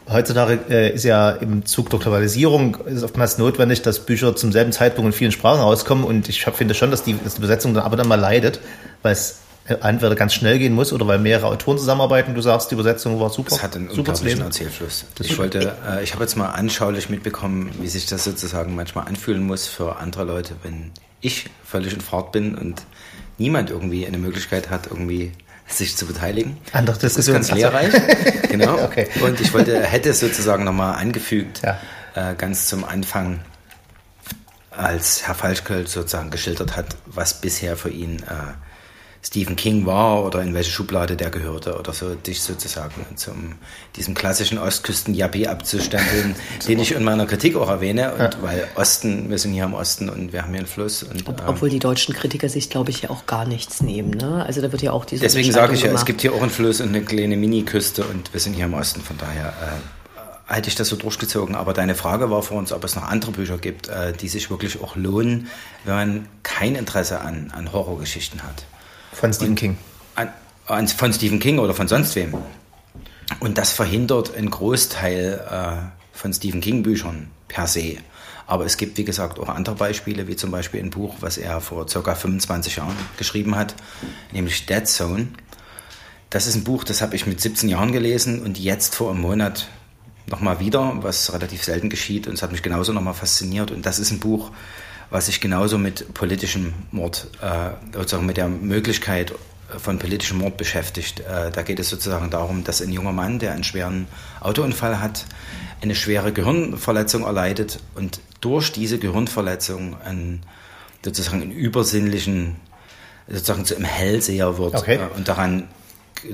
Heutzutage äh, ist ja im Zug der Globalisierung ist oftmals notwendig, dass Bücher zum selben Zeitpunkt in vielen Sprachen rauskommen. Und ich hab, finde schon, dass die, dass die Besetzung dann aber dann mal leidet, weil es entweder ganz schnell gehen muss oder weil mehrere Autoren zusammenarbeiten. Du sagst, die Übersetzung war super. Es hat einen super unglaublichen Erzählfluss. Ich wollte, äh, ich habe jetzt mal anschaulich mitbekommen, wie sich das sozusagen manchmal anfühlen muss für andere Leute, wenn ich völlig in Fahrt bin und niemand irgendwie eine Möglichkeit hat, irgendwie sich zu beteiligen. Andere Diskussion. Das ist ganz lehrreich. genau. okay. Und ich wollte, hätte es sozusagen nochmal angefügt, ja. äh, ganz zum Anfang, als Herr Falschköll sozusagen geschildert hat, was bisher für ihn äh, Stephen King war oder in welche Schublade der gehörte oder so, dich sozusagen zum diesem klassischen Ostküsten-Yappi abzustempeln, den ich in meiner Kritik auch erwähne, und ja. weil Osten, wir sind hier im Osten und wir haben hier einen Fluss. Und, Ob, ähm, obwohl die deutschen Kritiker sich, glaube ich, ja auch gar nichts nehmen. Ne? Also da wird ja auch diese Deswegen sage ich ja, es gibt hier auch einen Fluss und eine kleine Mini-Küste und wir sind hier im Osten, von daher äh, hätte ich das so durchgezogen. Aber deine Frage war vor uns, ob es noch andere Bücher gibt, äh, die sich wirklich auch lohnen, wenn man kein Interesse an, an Horrorgeschichten hat. Von Stephen King. An, an, von Stephen King oder von sonst wem. Und das verhindert einen Großteil äh, von Stephen King Büchern per se. Aber es gibt, wie gesagt, auch andere Beispiele, wie zum Beispiel ein Buch, was er vor ca. 25 Jahren geschrieben hat, nämlich Dead Zone. Das ist ein Buch, das habe ich mit 17 Jahren gelesen und jetzt vor einem Monat nochmal wieder, was relativ selten geschieht und es hat mich genauso nochmal fasziniert. Und das ist ein Buch, was sich genauso mit politischem Mord, äh, sozusagen mit der Möglichkeit von politischem Mord beschäftigt. Äh, da geht es sozusagen darum, dass ein junger Mann, der einen schweren Autounfall hat, eine schwere Gehirnverletzung erleidet und durch diese Gehirnverletzung einen, sozusagen einen übersinnlichen, sozusagen zu einem Hellseher wird okay. äh, und daran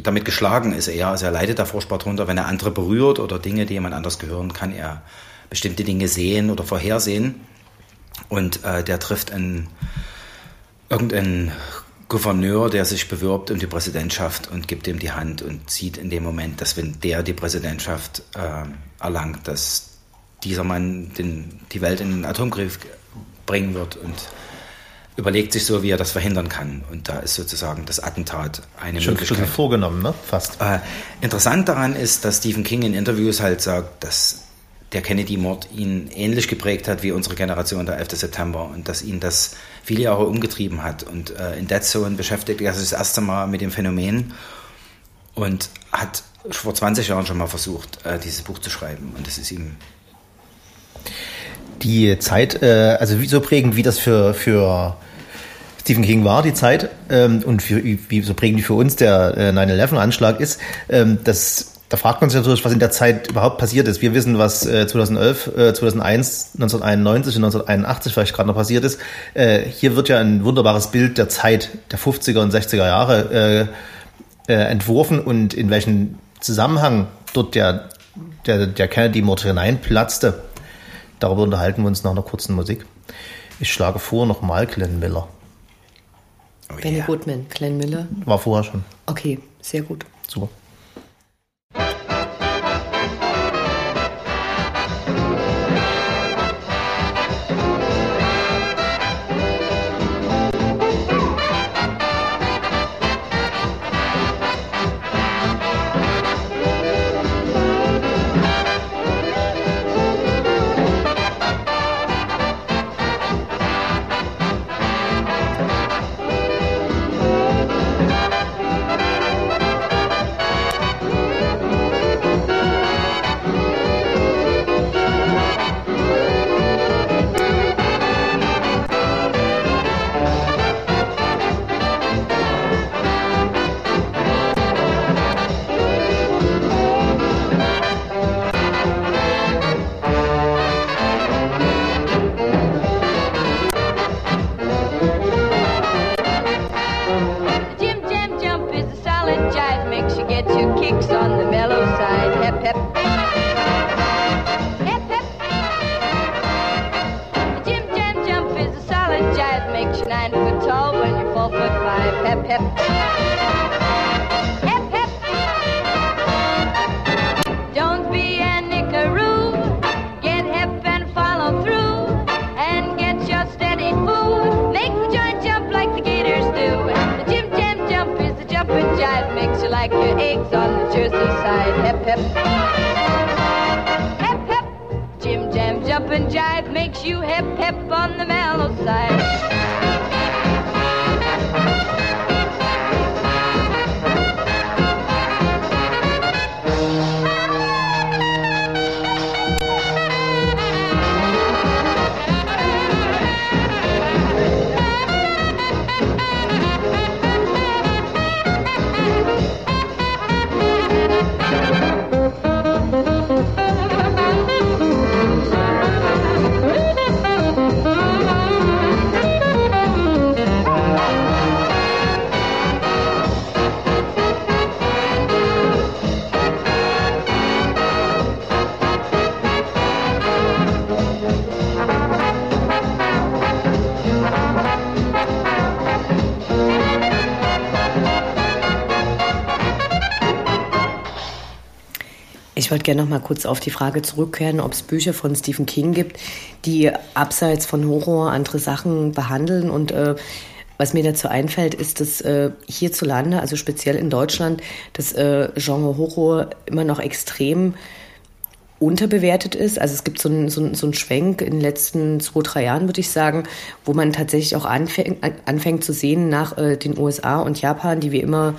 damit geschlagen ist er. Also er leidet da furchtbar drunter, wenn er andere berührt oder Dinge, die jemand anders gehören, kann er bestimmte Dinge sehen oder vorhersehen. Und äh, der trifft einen, irgendeinen Gouverneur, der sich bewirbt um die Präsidentschaft und gibt ihm die Hand und sieht in dem Moment, dass wenn der die Präsidentschaft äh, erlangt, dass dieser Mann den, die Welt in den Atomkrieg bringen wird und überlegt sich so, wie er das verhindern kann. Und da ist sozusagen das Attentat eine Schon Möglichkeit. Schon vorgenommen, ne? Fast. Äh, interessant daran ist, dass Stephen King in Interviews halt sagt, dass der Kennedy-Mord ihn ähnlich geprägt hat wie unsere Generation der 11. September und dass ihn das viele Jahre umgetrieben hat. Und äh, in Dead Zone beschäftigt er sich das erste Mal mit dem Phänomen und hat vor 20 Jahren schon mal versucht, äh, dieses Buch zu schreiben. Und das ist ihm. Die Zeit, äh, also wie so prägend, wie das für, für Stephen King war, die Zeit, ähm, und für, wie so prägend für uns der äh, 9-11-Anschlag ist, ähm, das da fragt man sich natürlich, was in der Zeit überhaupt passiert ist. Wir wissen, was äh, 2011, äh, 2001, 1991 und 1981 vielleicht gerade noch passiert ist. Äh, hier wird ja ein wunderbares Bild der Zeit der 50er und 60er Jahre äh, äh, entworfen und in welchen Zusammenhang dort der, der, der Kennedy-Mord hineinplatzte. Darüber unterhalten wir uns nach einer kurzen Musik. Ich schlage vor nochmal Glenn Miller. Oh, Benny yeah. Goodman, Glenn Miller. War vorher schon. Okay, sehr gut. Super. Wollte gerne noch mal kurz auf die Frage zurückkehren, ob es Bücher von Stephen King gibt, die abseits von Horror andere Sachen behandeln. Und äh, was mir dazu einfällt, ist, dass äh, hierzulande, also speziell in Deutschland, das äh, Genre Horror immer noch extrem unterbewertet ist. Also es gibt so einen so so ein Schwenk in den letzten zwei, drei Jahren, würde ich sagen, wo man tatsächlich auch anfängt, anfängt zu sehen nach äh, den USA und Japan, die wie immer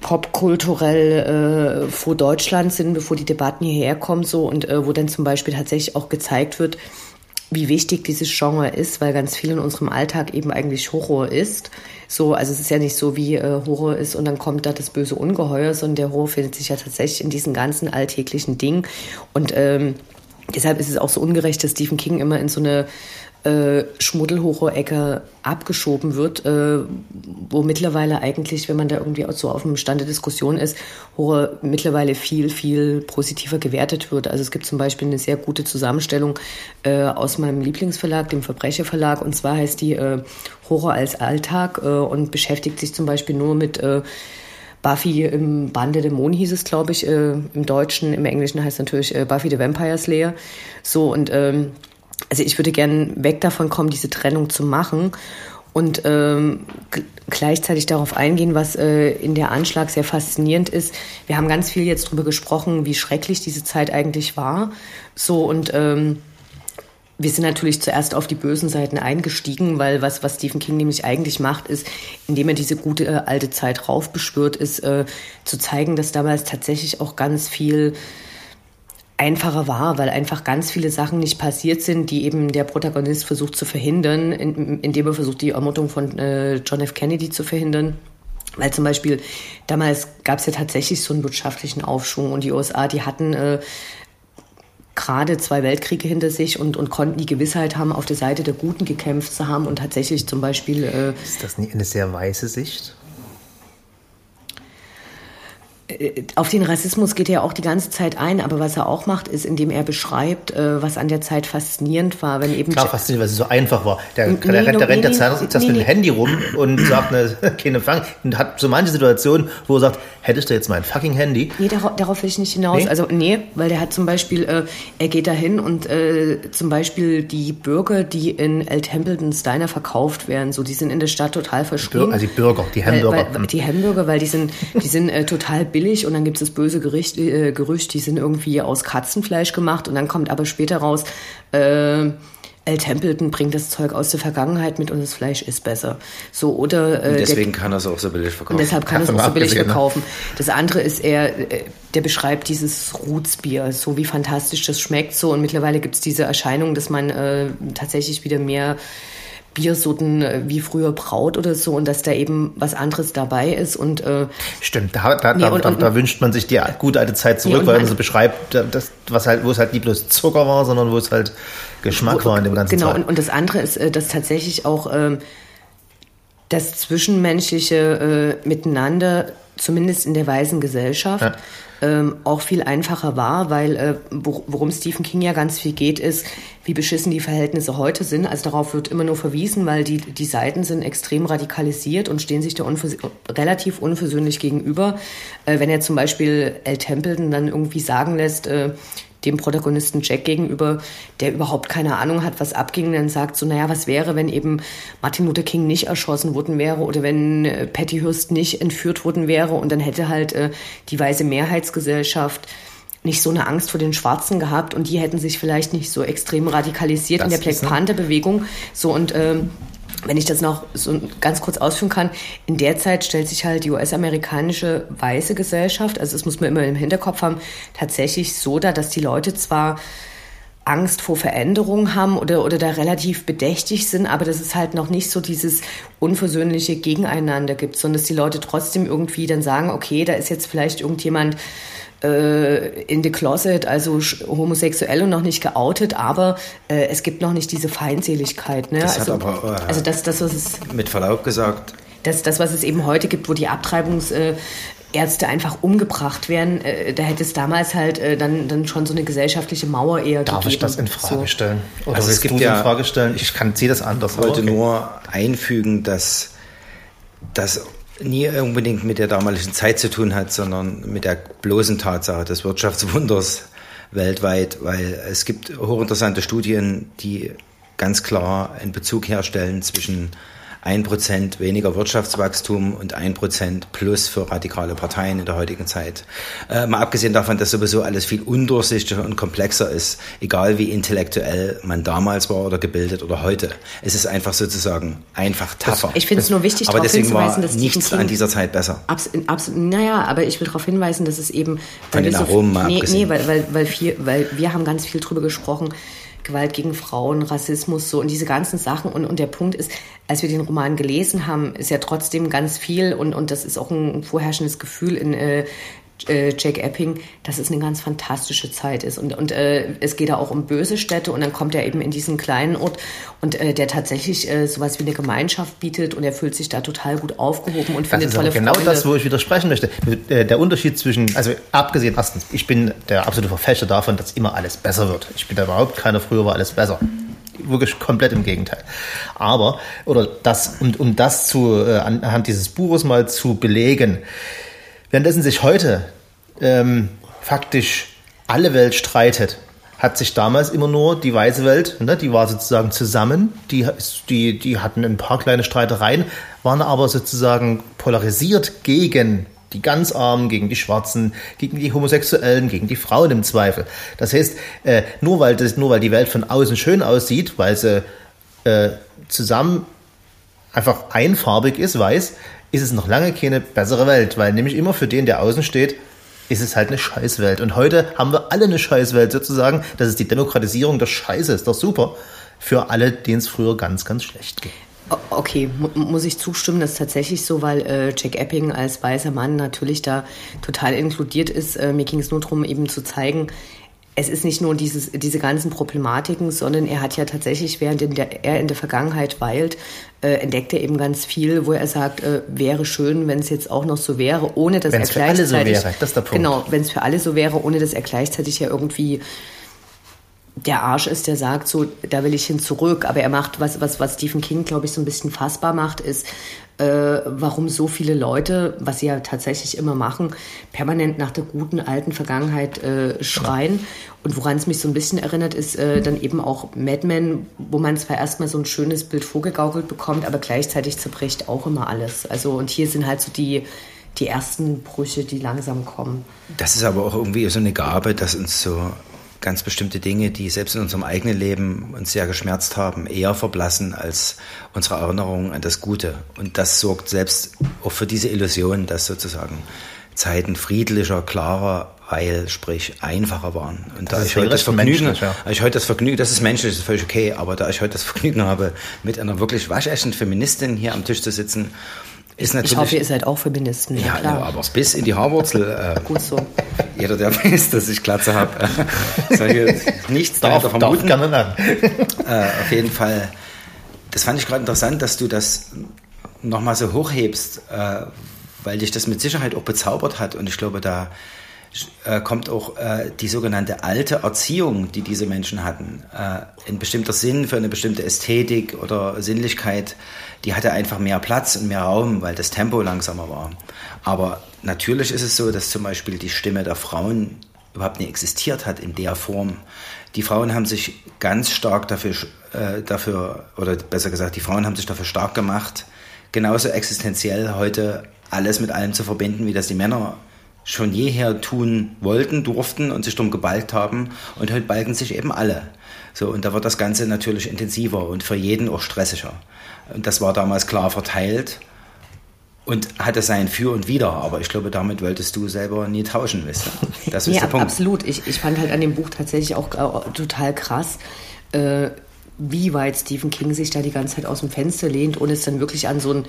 popkulturell äh, vor Deutschland sind, bevor die Debatten hierher kommen, so und äh, wo dann zum Beispiel tatsächlich auch gezeigt wird, wie wichtig dieses Genre ist, weil ganz viel in unserem Alltag eben eigentlich Horror ist. So, also es ist ja nicht so wie äh, Horror ist und dann kommt da das böse Ungeheuer, sondern der Horror findet sich ja tatsächlich in diesen ganzen alltäglichen Dingen und ähm, deshalb ist es auch so ungerecht, dass Stephen King immer in so eine äh, abgeschoben wird, äh, wo mittlerweile eigentlich, wenn man da irgendwie so auf dem Stand der Diskussion ist, Horror mittlerweile viel, viel positiver gewertet wird. Also es gibt zum Beispiel eine sehr gute Zusammenstellung äh, aus meinem Lieblingsverlag, dem Verbrecherverlag, und zwar heißt die äh, Horror als Alltag äh, und beschäftigt sich zum Beispiel nur mit äh, Buffy im Bande Dämonen hieß es, glaube ich, äh, im Deutschen, im Englischen heißt es natürlich Buffy the Vampire Slayer. So und ähm, also ich würde gern weg davon kommen, diese Trennung zu machen und ähm, gleichzeitig darauf eingehen, was äh, in der Anschlag sehr faszinierend ist. Wir haben ganz viel jetzt darüber gesprochen, wie schrecklich diese Zeit eigentlich war. So und ähm, wir sind natürlich zuerst auf die bösen Seiten eingestiegen, weil was, was Stephen King nämlich eigentlich macht, ist, indem er diese gute äh, alte Zeit raufbeschwört, ist äh, zu zeigen, dass damals tatsächlich auch ganz viel einfacher war, weil einfach ganz viele Sachen nicht passiert sind, die eben der Protagonist versucht zu verhindern, indem er versucht, die Ermordung von äh, John F. Kennedy zu verhindern. Weil zum Beispiel damals gab es ja tatsächlich so einen wirtschaftlichen Aufschwung und die USA, die hatten äh, gerade zwei Weltkriege hinter sich und, und konnten die Gewissheit haben, auf der Seite der Guten gekämpft zu haben und tatsächlich zum Beispiel. Äh, Ist das nicht eine sehr weiße Sicht? Äh, auf den Rassismus geht er ja auch die ganze Zeit ein, aber was er auch macht, ist, indem er beschreibt, äh, was an der Zeit faszinierend war, wenn eben. Klar, faszinierend, weil es so einfach war. Der, nee, der, der, der rennt nee, der Zeit nee, mit dem Handy rum und sagt, ne, keine Fang, und hat so manche Situationen, wo er sagt, hättest du jetzt mein fucking Handy? Nee, darauf, darauf will ich nicht hinaus. Nee? Also, nee, weil der hat zum Beispiel, äh, er geht dahin und äh, zum Beispiel die Bürger, die in El Templeton Steiner verkauft werden, so, die sind in der Stadt total verschrieben. Also die Bürger, die Hamburger. Weil, weil, die Hamburger, weil die sind, die sind äh, total billig billig und dann gibt es das böse Gericht, äh, Gerücht, die sind irgendwie aus Katzenfleisch gemacht und dann kommt aber später raus, äh, L. Templeton bringt das Zeug aus der Vergangenheit mit und das Fleisch ist besser. So oder äh, deswegen der, kann er es auch so billig verkaufen. Und deshalb kann er es auch so billig ne? verkaufen. Das andere ist er, äh, der beschreibt dieses Rootsbier, so wie fantastisch das schmeckt so und mittlerweile gibt es diese Erscheinung, dass man äh, tatsächlich wieder mehr Biersorten äh, wie früher braut oder so und dass da eben was anderes dabei ist und äh, stimmt da, da, nee, und, da, da, wünscht man sich die gute alte Zeit zurück, nee, weil man so beschreibt, das, was halt, wo es halt nicht bloß Zucker war, sondern wo es halt Geschmack wo, war in dem ganzen Genau, und, und, das andere ist, äh, dass tatsächlich auch ähm, das zwischenmenschliche äh, Miteinander, zumindest in der weisen Gesellschaft, ja ähm, auch viel einfacher war, weil äh, worum Stephen King ja ganz viel geht, ist, wie beschissen die Verhältnisse heute sind. Also darauf wird immer nur verwiesen, weil die, die Seiten sind extrem radikalisiert und stehen sich da unvers relativ unversöhnlich gegenüber. Äh, wenn er zum Beispiel L. Templeton dann irgendwie sagen lässt, äh, dem Protagonisten Jack gegenüber, der überhaupt keine Ahnung hat, was abging, dann sagt so, naja, was wäre, wenn eben Martin Luther King nicht erschossen worden wäre oder wenn äh, Patty Hearst nicht entführt worden wäre und dann hätte halt äh, die weiße Mehrheitsgesellschaft nicht so eine Angst vor den Schwarzen gehabt und die hätten sich vielleicht nicht so extrem radikalisiert das in der Black Panther Bewegung. So und ähm, wenn ich das noch so ganz kurz ausführen kann, in der Zeit stellt sich halt die US-amerikanische weiße Gesellschaft, also das muss man immer im Hinterkopf haben, tatsächlich so dar, dass die Leute zwar Angst vor Veränderungen haben oder, oder da relativ bedächtig sind, aber dass es halt noch nicht so dieses unversöhnliche Gegeneinander gibt, sondern dass die Leute trotzdem irgendwie dann sagen, okay, da ist jetzt vielleicht irgendjemand, in the closet, also homosexuell und noch nicht geoutet, aber äh, es gibt noch nicht diese Feindseligkeit. Ne? Das also, hat aber, äh, also das, das, was es mit Verlaub gesagt. Das, das, was es eben heute gibt, wo die Abtreibungsärzte einfach umgebracht werden, äh, da hätte es damals halt äh, dann, dann schon so eine gesellschaftliche Mauer eher Darf gegeben. Darf ich das in Frage so. stellen? Oder also es gibt ja, in Frage stellen? Ich kann sehe das anders. Ich wollte okay. nur einfügen, dass, dass nie unbedingt mit der damaligen Zeit zu tun hat, sondern mit der bloßen Tatsache des Wirtschaftswunders weltweit, weil es gibt hochinteressante Studien, die ganz klar einen Bezug herstellen zwischen 1% weniger Wirtschaftswachstum und 1% plus für radikale Parteien in der heutigen Zeit. Äh, mal abgesehen davon, dass sowieso alles viel undurchsichtiger und komplexer ist, egal wie intellektuell man damals war oder gebildet oder heute. Es ist einfach sozusagen einfach tougher. Ich finde es nur wichtig, aber deswegen war dass nichts an dieser Zeit besser. Abs, abs, naja, aber ich will darauf hinweisen, dass es eben... Von den Aromen so, nee. Nee, weil, weil, weil, viel, weil wir haben ganz viel drüber gesprochen, Gewalt gegen Frauen, Rassismus so und diese ganzen Sachen. Und, und der Punkt ist, als wir den Roman gelesen haben, ist ja trotzdem ganz viel und, und das ist auch ein vorherrschendes Gefühl in äh, äh, Jack Epping, dass es eine ganz fantastische Zeit ist. Und, und äh, es geht da auch um böse Städte und dann kommt er eben in diesen kleinen Ort und äh, der tatsächlich äh, sowas wie eine Gemeinschaft bietet und er fühlt sich da total gut aufgehoben und findet tolle genau Freunde. Genau das, wo ich widersprechen möchte. Äh, der Unterschied zwischen, also abgesehen erstens, ich bin der absolute Verfechter davon, dass immer alles besser wird. Ich bin da überhaupt keiner, früher war alles besser wirklich komplett im Gegenteil. Aber, oder das, um, um das zu, äh, anhand dieses Buches mal zu belegen, Währenddessen sich heute ähm, faktisch alle Welt streitet, hat sich damals immer nur die weiße Welt, ne, die war sozusagen zusammen, die, die, die hatten ein paar kleine Streitereien, waren aber sozusagen polarisiert gegen die ganz Armen, gegen die Schwarzen, gegen die Homosexuellen, gegen die Frauen im Zweifel. Das heißt, äh, nur, weil das, nur weil die Welt von außen schön aussieht, weil sie äh, zusammen einfach einfarbig ist, weiß, ist es noch lange keine bessere Welt, weil nämlich immer für den, der außen steht, ist es halt eine Scheißwelt. Und heute haben wir alle eine Scheißwelt sozusagen. Das ist die Demokratisierung der Scheiße, ist doch super. Für alle, denen es früher ganz, ganz schlecht ging. Okay, muss ich zustimmen, das ist tatsächlich so, weil äh, Jack Epping als weißer Mann natürlich da total inkludiert ist. Äh, mir ging es nur darum, eben zu zeigen, es ist nicht nur dieses, diese ganzen Problematiken, sondern er hat ja tatsächlich, während in der, er in der Vergangenheit weilt, äh, entdeckt er eben ganz viel, wo er sagt, äh, wäre schön, wenn es jetzt auch noch so wäre, ohne dass wenn's er gleichzeitig... Für alle so wäre, das ist der Punkt. Genau, wenn es für alle so wäre, ohne dass er gleichzeitig ja irgendwie der Arsch ist, der sagt, so, da will ich hin zurück. Aber er macht, was, was, was Stephen King, glaube ich, so ein bisschen fassbar macht, ist, äh, warum so viele Leute, was sie ja tatsächlich immer machen, permanent nach der guten alten Vergangenheit äh, schreien. Und woran es mich so ein bisschen erinnert, ist äh, dann eben auch Mad Men, wo man zwar erstmal so ein schönes Bild vorgegaukelt bekommt, aber gleichzeitig zerbricht auch immer alles. Also, und hier sind halt so die, die ersten Brüche, die langsam kommen. Das ist aber auch irgendwie so eine Gabe, dass uns so ganz bestimmte Dinge, die selbst in unserem eigenen Leben uns sehr geschmerzt haben, eher verblassen als unsere Erinnerung an das Gute. Und das sorgt selbst auch für diese Illusion, dass sozusagen Zeiten friedlicher, klarer, weil, sprich, einfacher waren. Und da ich heute das Vergnügen, ja. ich heute das Vergnügen, das ist menschlich, das ist völlig okay, aber da ich heute das Vergnügen habe, mit einer wirklich waschechten Feministin hier am Tisch zu sitzen, ist natürlich, ich hoffe, ihr seid auch Feministen. Ja, klar. Ja, aber bis in die Haarwurzel. Äh, Gut so. Jeder, der weiß, dass ich Glatze habe, äh, nichts darf, dahinter vermuten. Darf gerne äh, auf jeden Fall, das fand ich gerade interessant, dass du das nochmal so hochhebst, äh, weil dich das mit Sicherheit auch bezaubert hat. Und ich glaube, da äh, kommt auch äh, die sogenannte alte Erziehung, die diese Menschen hatten, äh, ein bestimmter Sinn für eine bestimmte Ästhetik oder Sinnlichkeit, die hatte einfach mehr Platz und mehr Raum, weil das Tempo langsamer war. Aber natürlich ist es so, dass zum Beispiel die Stimme der Frauen überhaupt nicht existiert hat in der Form. Die Frauen haben sich ganz stark dafür, äh, dafür, oder besser gesagt, die Frauen haben sich dafür stark gemacht, genauso existenziell heute alles mit allem zu verbinden, wie das die Männer schon jeher tun wollten, durften und sich darum gebalgt haben. Und heute balgen sich eben alle. So, und da wird das Ganze natürlich intensiver und für jeden auch stressiger. Und das war damals klar verteilt und hatte sein Für und Wider. Aber ich glaube, damit wolltest du selber nie tauschen, wisst Das ist ja, der Punkt. Absolut. Ich, ich fand halt an dem Buch tatsächlich auch äh, total krass, äh, wie weit Stephen King sich da die ganze Zeit aus dem Fenster lehnt, ohne es dann wirklich an so ein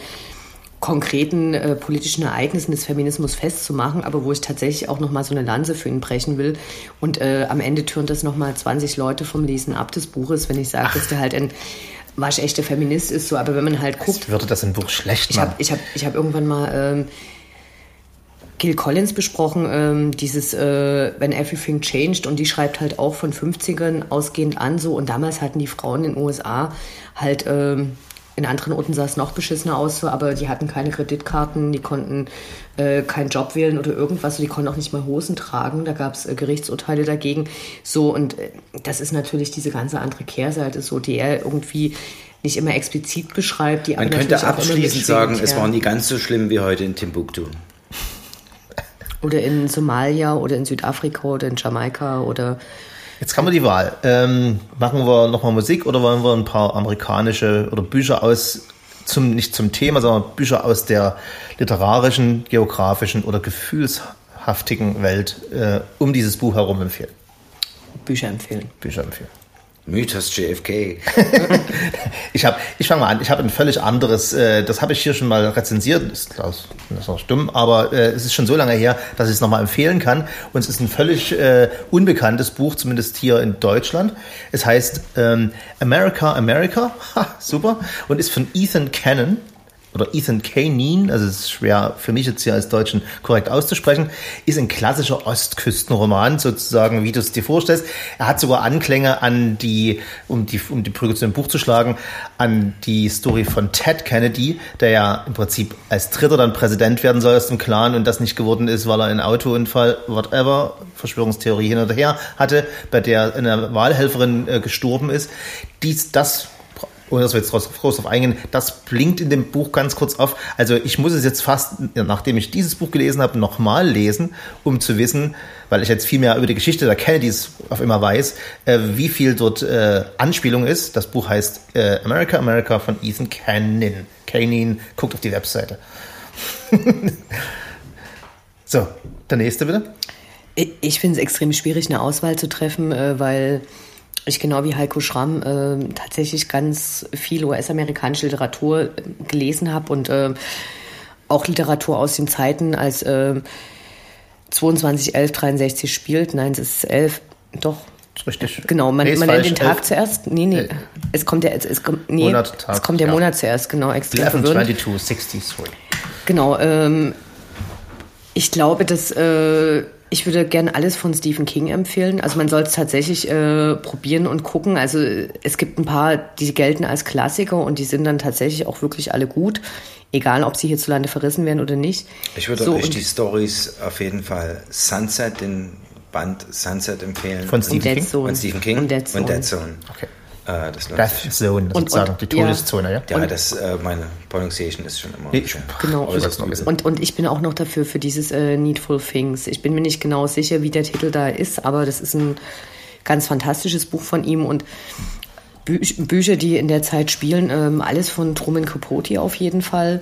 konkreten äh, politischen Ereignissen des Feminismus festzumachen, aber wo ich tatsächlich auch nochmal so eine Lanze für ihn brechen will. Und äh, am Ende türnt das nochmal 20 Leute vom Lesen ab des Buches, wenn ich sage, dass der halt ein waschechter Feminist ist. So, aber wenn man halt guckt. würde das im Buch schlecht machen. Ich habe ich hab, hab irgendwann mal. Ähm, Gil Collins besprochen, ähm, dieses äh, When Everything Changed und die schreibt halt auch von 50ern ausgehend an so und damals hatten die Frauen in den USA halt ähm, in anderen Orten sah es noch beschissener aus, aber die hatten keine Kreditkarten, die konnten äh, keinen Job wählen oder irgendwas, die konnten auch nicht mal Hosen tragen. Da gab es äh, Gerichtsurteile dagegen. So, und äh, das ist natürlich diese ganze andere Kehrseite, so, die er irgendwie nicht immer explizit beschreibt. Die Man könnte abschließend sagen, ja. es war nie ganz so schlimm wie heute in Timbuktu. Oder in Somalia oder in Südafrika oder in Jamaika oder Jetzt haben wir die Wahl. Ähm, machen wir nochmal Musik oder wollen wir ein paar amerikanische oder Bücher aus, zum, nicht zum Thema, sondern Bücher aus der literarischen, geografischen oder gefühlshaftigen Welt äh, um dieses Buch herum empfehlen? Bücher empfehlen. Bücher empfehlen. Mythos JFK. ich habe, ich fange mal an. Ich habe ein völlig anderes. Äh, das habe ich hier schon mal rezensiert. Ist, das ist auch dumm, aber äh, es ist schon so lange her, dass ich es nochmal empfehlen kann. Und es ist ein völlig äh, unbekanntes Buch, zumindest hier in Deutschland. Es heißt ähm, America, America. Ha, super. Und ist von Ethan Cannon oder Ethan Kanin, also es ist schwer für mich jetzt hier als Deutschen korrekt auszusprechen, ist ein klassischer Ostküstenroman, sozusagen, wie du es dir vorstellst. Er hat sogar Anklänge an die, um die, um die Brücke zu dem Buch zu schlagen, an die Story von Ted Kennedy, der ja im Prinzip als Dritter dann Präsident werden soll aus dem Clan und das nicht geworden ist, weil er einen Autounfall, whatever, Verschwörungstheorie hin oder her hatte, bei der eine Wahlhelferin äh, gestorben ist. Dies, das ohne dass wir jetzt groß, groß eingehen, das blinkt in dem Buch ganz kurz auf. Also ich muss es jetzt fast, nachdem ich dieses Buch gelesen habe, nochmal lesen, um zu wissen, weil ich jetzt viel mehr über die Geschichte der Kennedys auf immer weiß, äh, wie viel dort äh, Anspielung ist. Das Buch heißt äh, America, America von Ethan Cannon. Canin, guckt auf die Webseite. so, der nächste bitte. Ich finde es extrem schwierig, eine Auswahl zu treffen, äh, weil ich genau wie Heiko Schramm äh, tatsächlich ganz viel US-amerikanische Literatur äh, gelesen habe und äh, auch Literatur aus den Zeiten, als äh, 22 11 63 spielt. Nein, es ist 11. Doch. Richtig. Genau, man, Nee, man nennt den Tag Elf- zuerst. Nee, nee. Äh, Es kommt der, es, es kommt, nee, Monat, Tag, es kommt der ja. Monat zuerst, genau, extrem 11, verwirrend. 22, 63. Genau, ähm, ich glaube, dass äh, ich würde gerne alles von Stephen King empfehlen. Also man soll es tatsächlich äh, probieren und gucken. Also es gibt ein paar, die gelten als Klassiker und die sind dann tatsächlich auch wirklich alle gut, egal ob sie hierzulande verrissen werden oder nicht. Ich würde So, euch die Stories auf jeden Fall Sunset, den Band Sunset empfehlen. Von Stephen Dead King? Zone. Von Stephen King Und Dead Zone. Und Dead Zone. Okay. Äh, das Death. Zone, Und- sozusagen, und- die ja. Todeszone, ja? Ja, das, äh, meine Pronunciation ist schon immer Nee. Genau. äußerst noch übel. wissen. Und, und ich bin auch noch dafür, für dieses äh, Needful Things. Ich bin mir nicht genau sicher, wie der Titel da ist, aber das ist ein ganz fantastisches Buch von ihm und Bü Bücher, die in der Zeit spielen, ähm, alles von Truman Capote auf jeden Fall.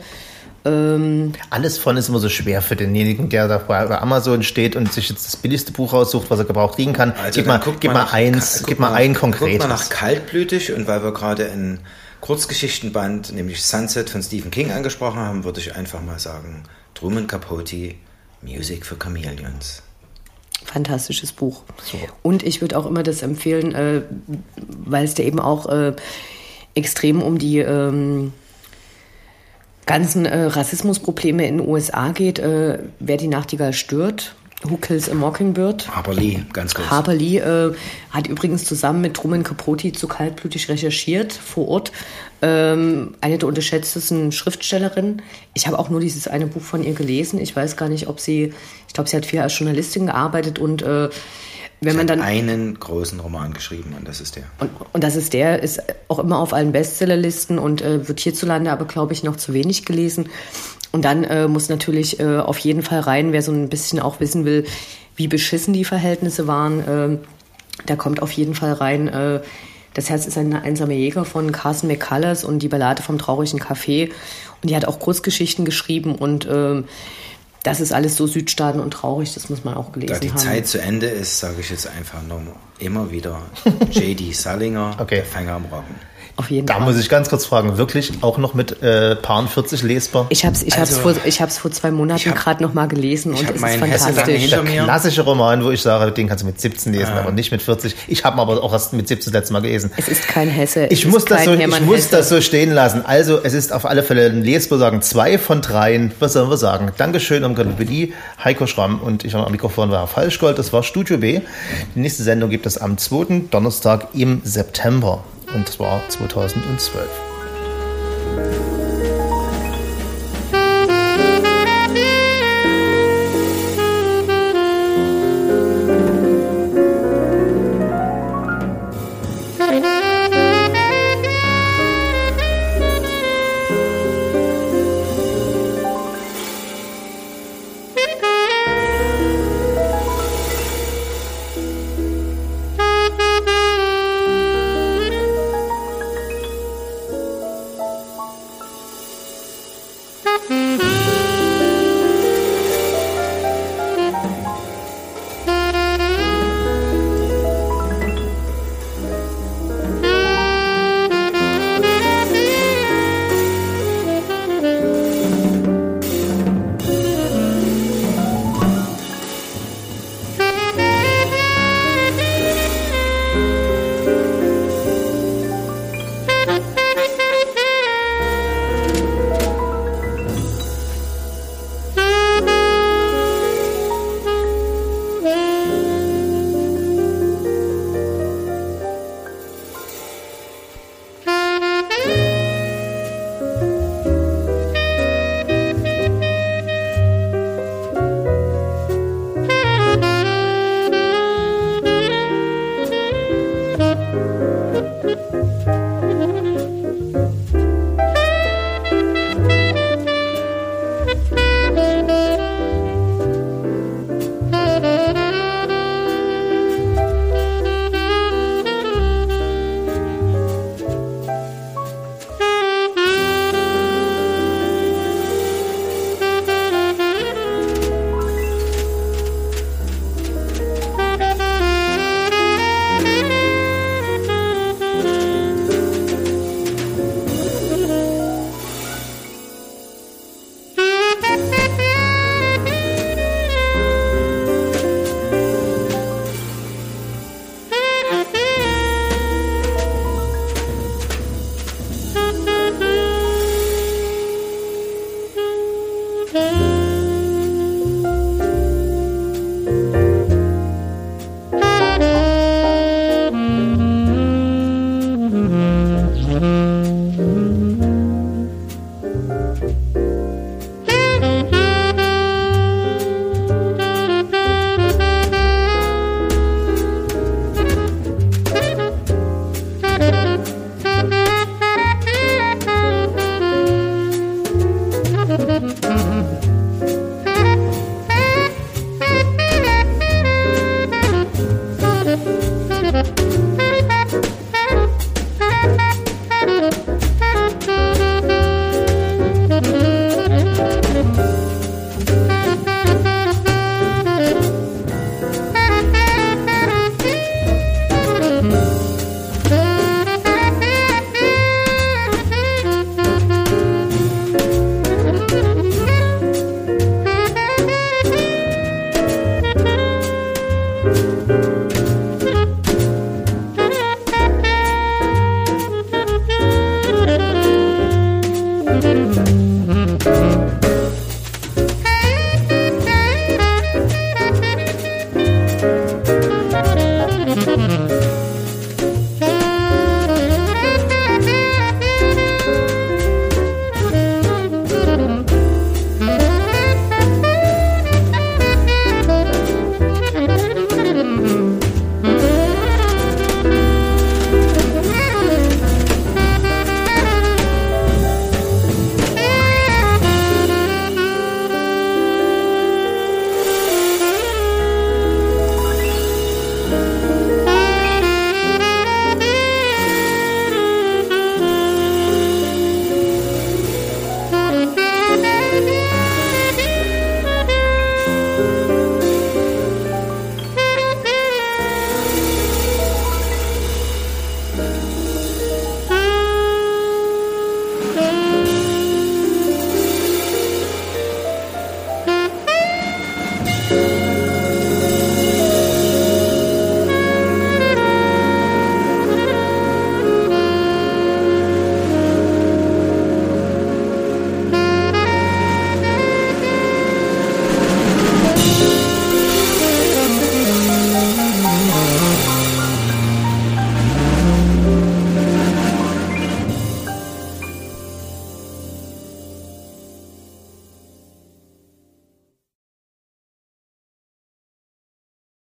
Ähm, Alles von ist immer so schwer für denjenigen, der da bei bei Amazon steht und sich jetzt das billigste Buch raussucht, was er gebraucht kriegen kann. Also gib mal, gib mal nach- eins, gib mal ein Guckt konkretes. mal nach Kaltblütig und weil wir gerade ein Kurzgeschichtenband, nämlich Sunset von Stephen King angesprochen haben, würde ich einfach mal sagen, Truman Capote, Music for Chameleons. fantastisches Buch. Und ich würde auch immer das empfehlen, äh, weil es da eben auch äh, extrem um die ähm, ganzen äh, Rassismusprobleme in den USA geht. Äh, Wer die Nachtigall stört, Who Kills a Mockingbird. Harper Lee, ganz kurz. Harper Lee äh, hat übrigens zusammen mit Truman Capote zu kaltblütig recherchiert vor Ort. Ähm, eine der unterschätztesten Schriftstellerinnen. Ich habe auch nur dieses eine Buch von ihr gelesen. Ich weiß gar nicht, ob sie, ich glaube, sie hat viel als Journalistin gearbeitet und äh, wenn man dann einen großen Roman geschrieben und das ist der. und, und das ist der, ist auch immer auf allen Bestsellerlisten und äh, wird hierzulande aber, glaube ich, noch zu wenig gelesen. Und dann äh, muss natürlich äh, auf jeden Fall rein, wer so ein bisschen auch wissen will, wie beschissen die Verhältnisse waren. ähm, da kommt auf jeden Fall rein. Äh, das Herz ist ein einsamer Jäger von Carson McCullers und die Ballade vom traurigen Café. Und die hat auch Kurzgeschichten geschrieben und ähm, das ist alles so Südstaaten und traurig, das muss man auch gelesen Da die haben. Zeit zu Ende ist, sage ich jetzt einfach nur immer wieder J.D. Salinger, Okay. der Fänger am Roggen. Auf jeden Da Fall. muss ich ganz kurz fragen, wirklich auch noch mit äh, Paaren 40 lesbar? Ich habe es ich hab's Also, vor, ich hab's vor zwei Monaten gerade noch mal gelesen ich und es ist fantastisch. der klassische Roman, wo ich sage, den kannst du mit 17 lesen, aber nicht mit 40. Ich habe ihn aber auch erst mit 17 das letzte Mal gelesen. Es ist kein Hesse. Ich es muss, das so, ich muss Hesse. das so stehen lassen. Also, es ist auf alle Fälle ein lesbar sagen. Zwei von dreien. Was sollen wir sagen? Dankeschön am Galopelie, Heiko Schramm und ich am Mikrofon war Falschgold. Das war Studio B. Die nächste Sendung gibt es am 2. Donnerstag im September. Und zwar 2012.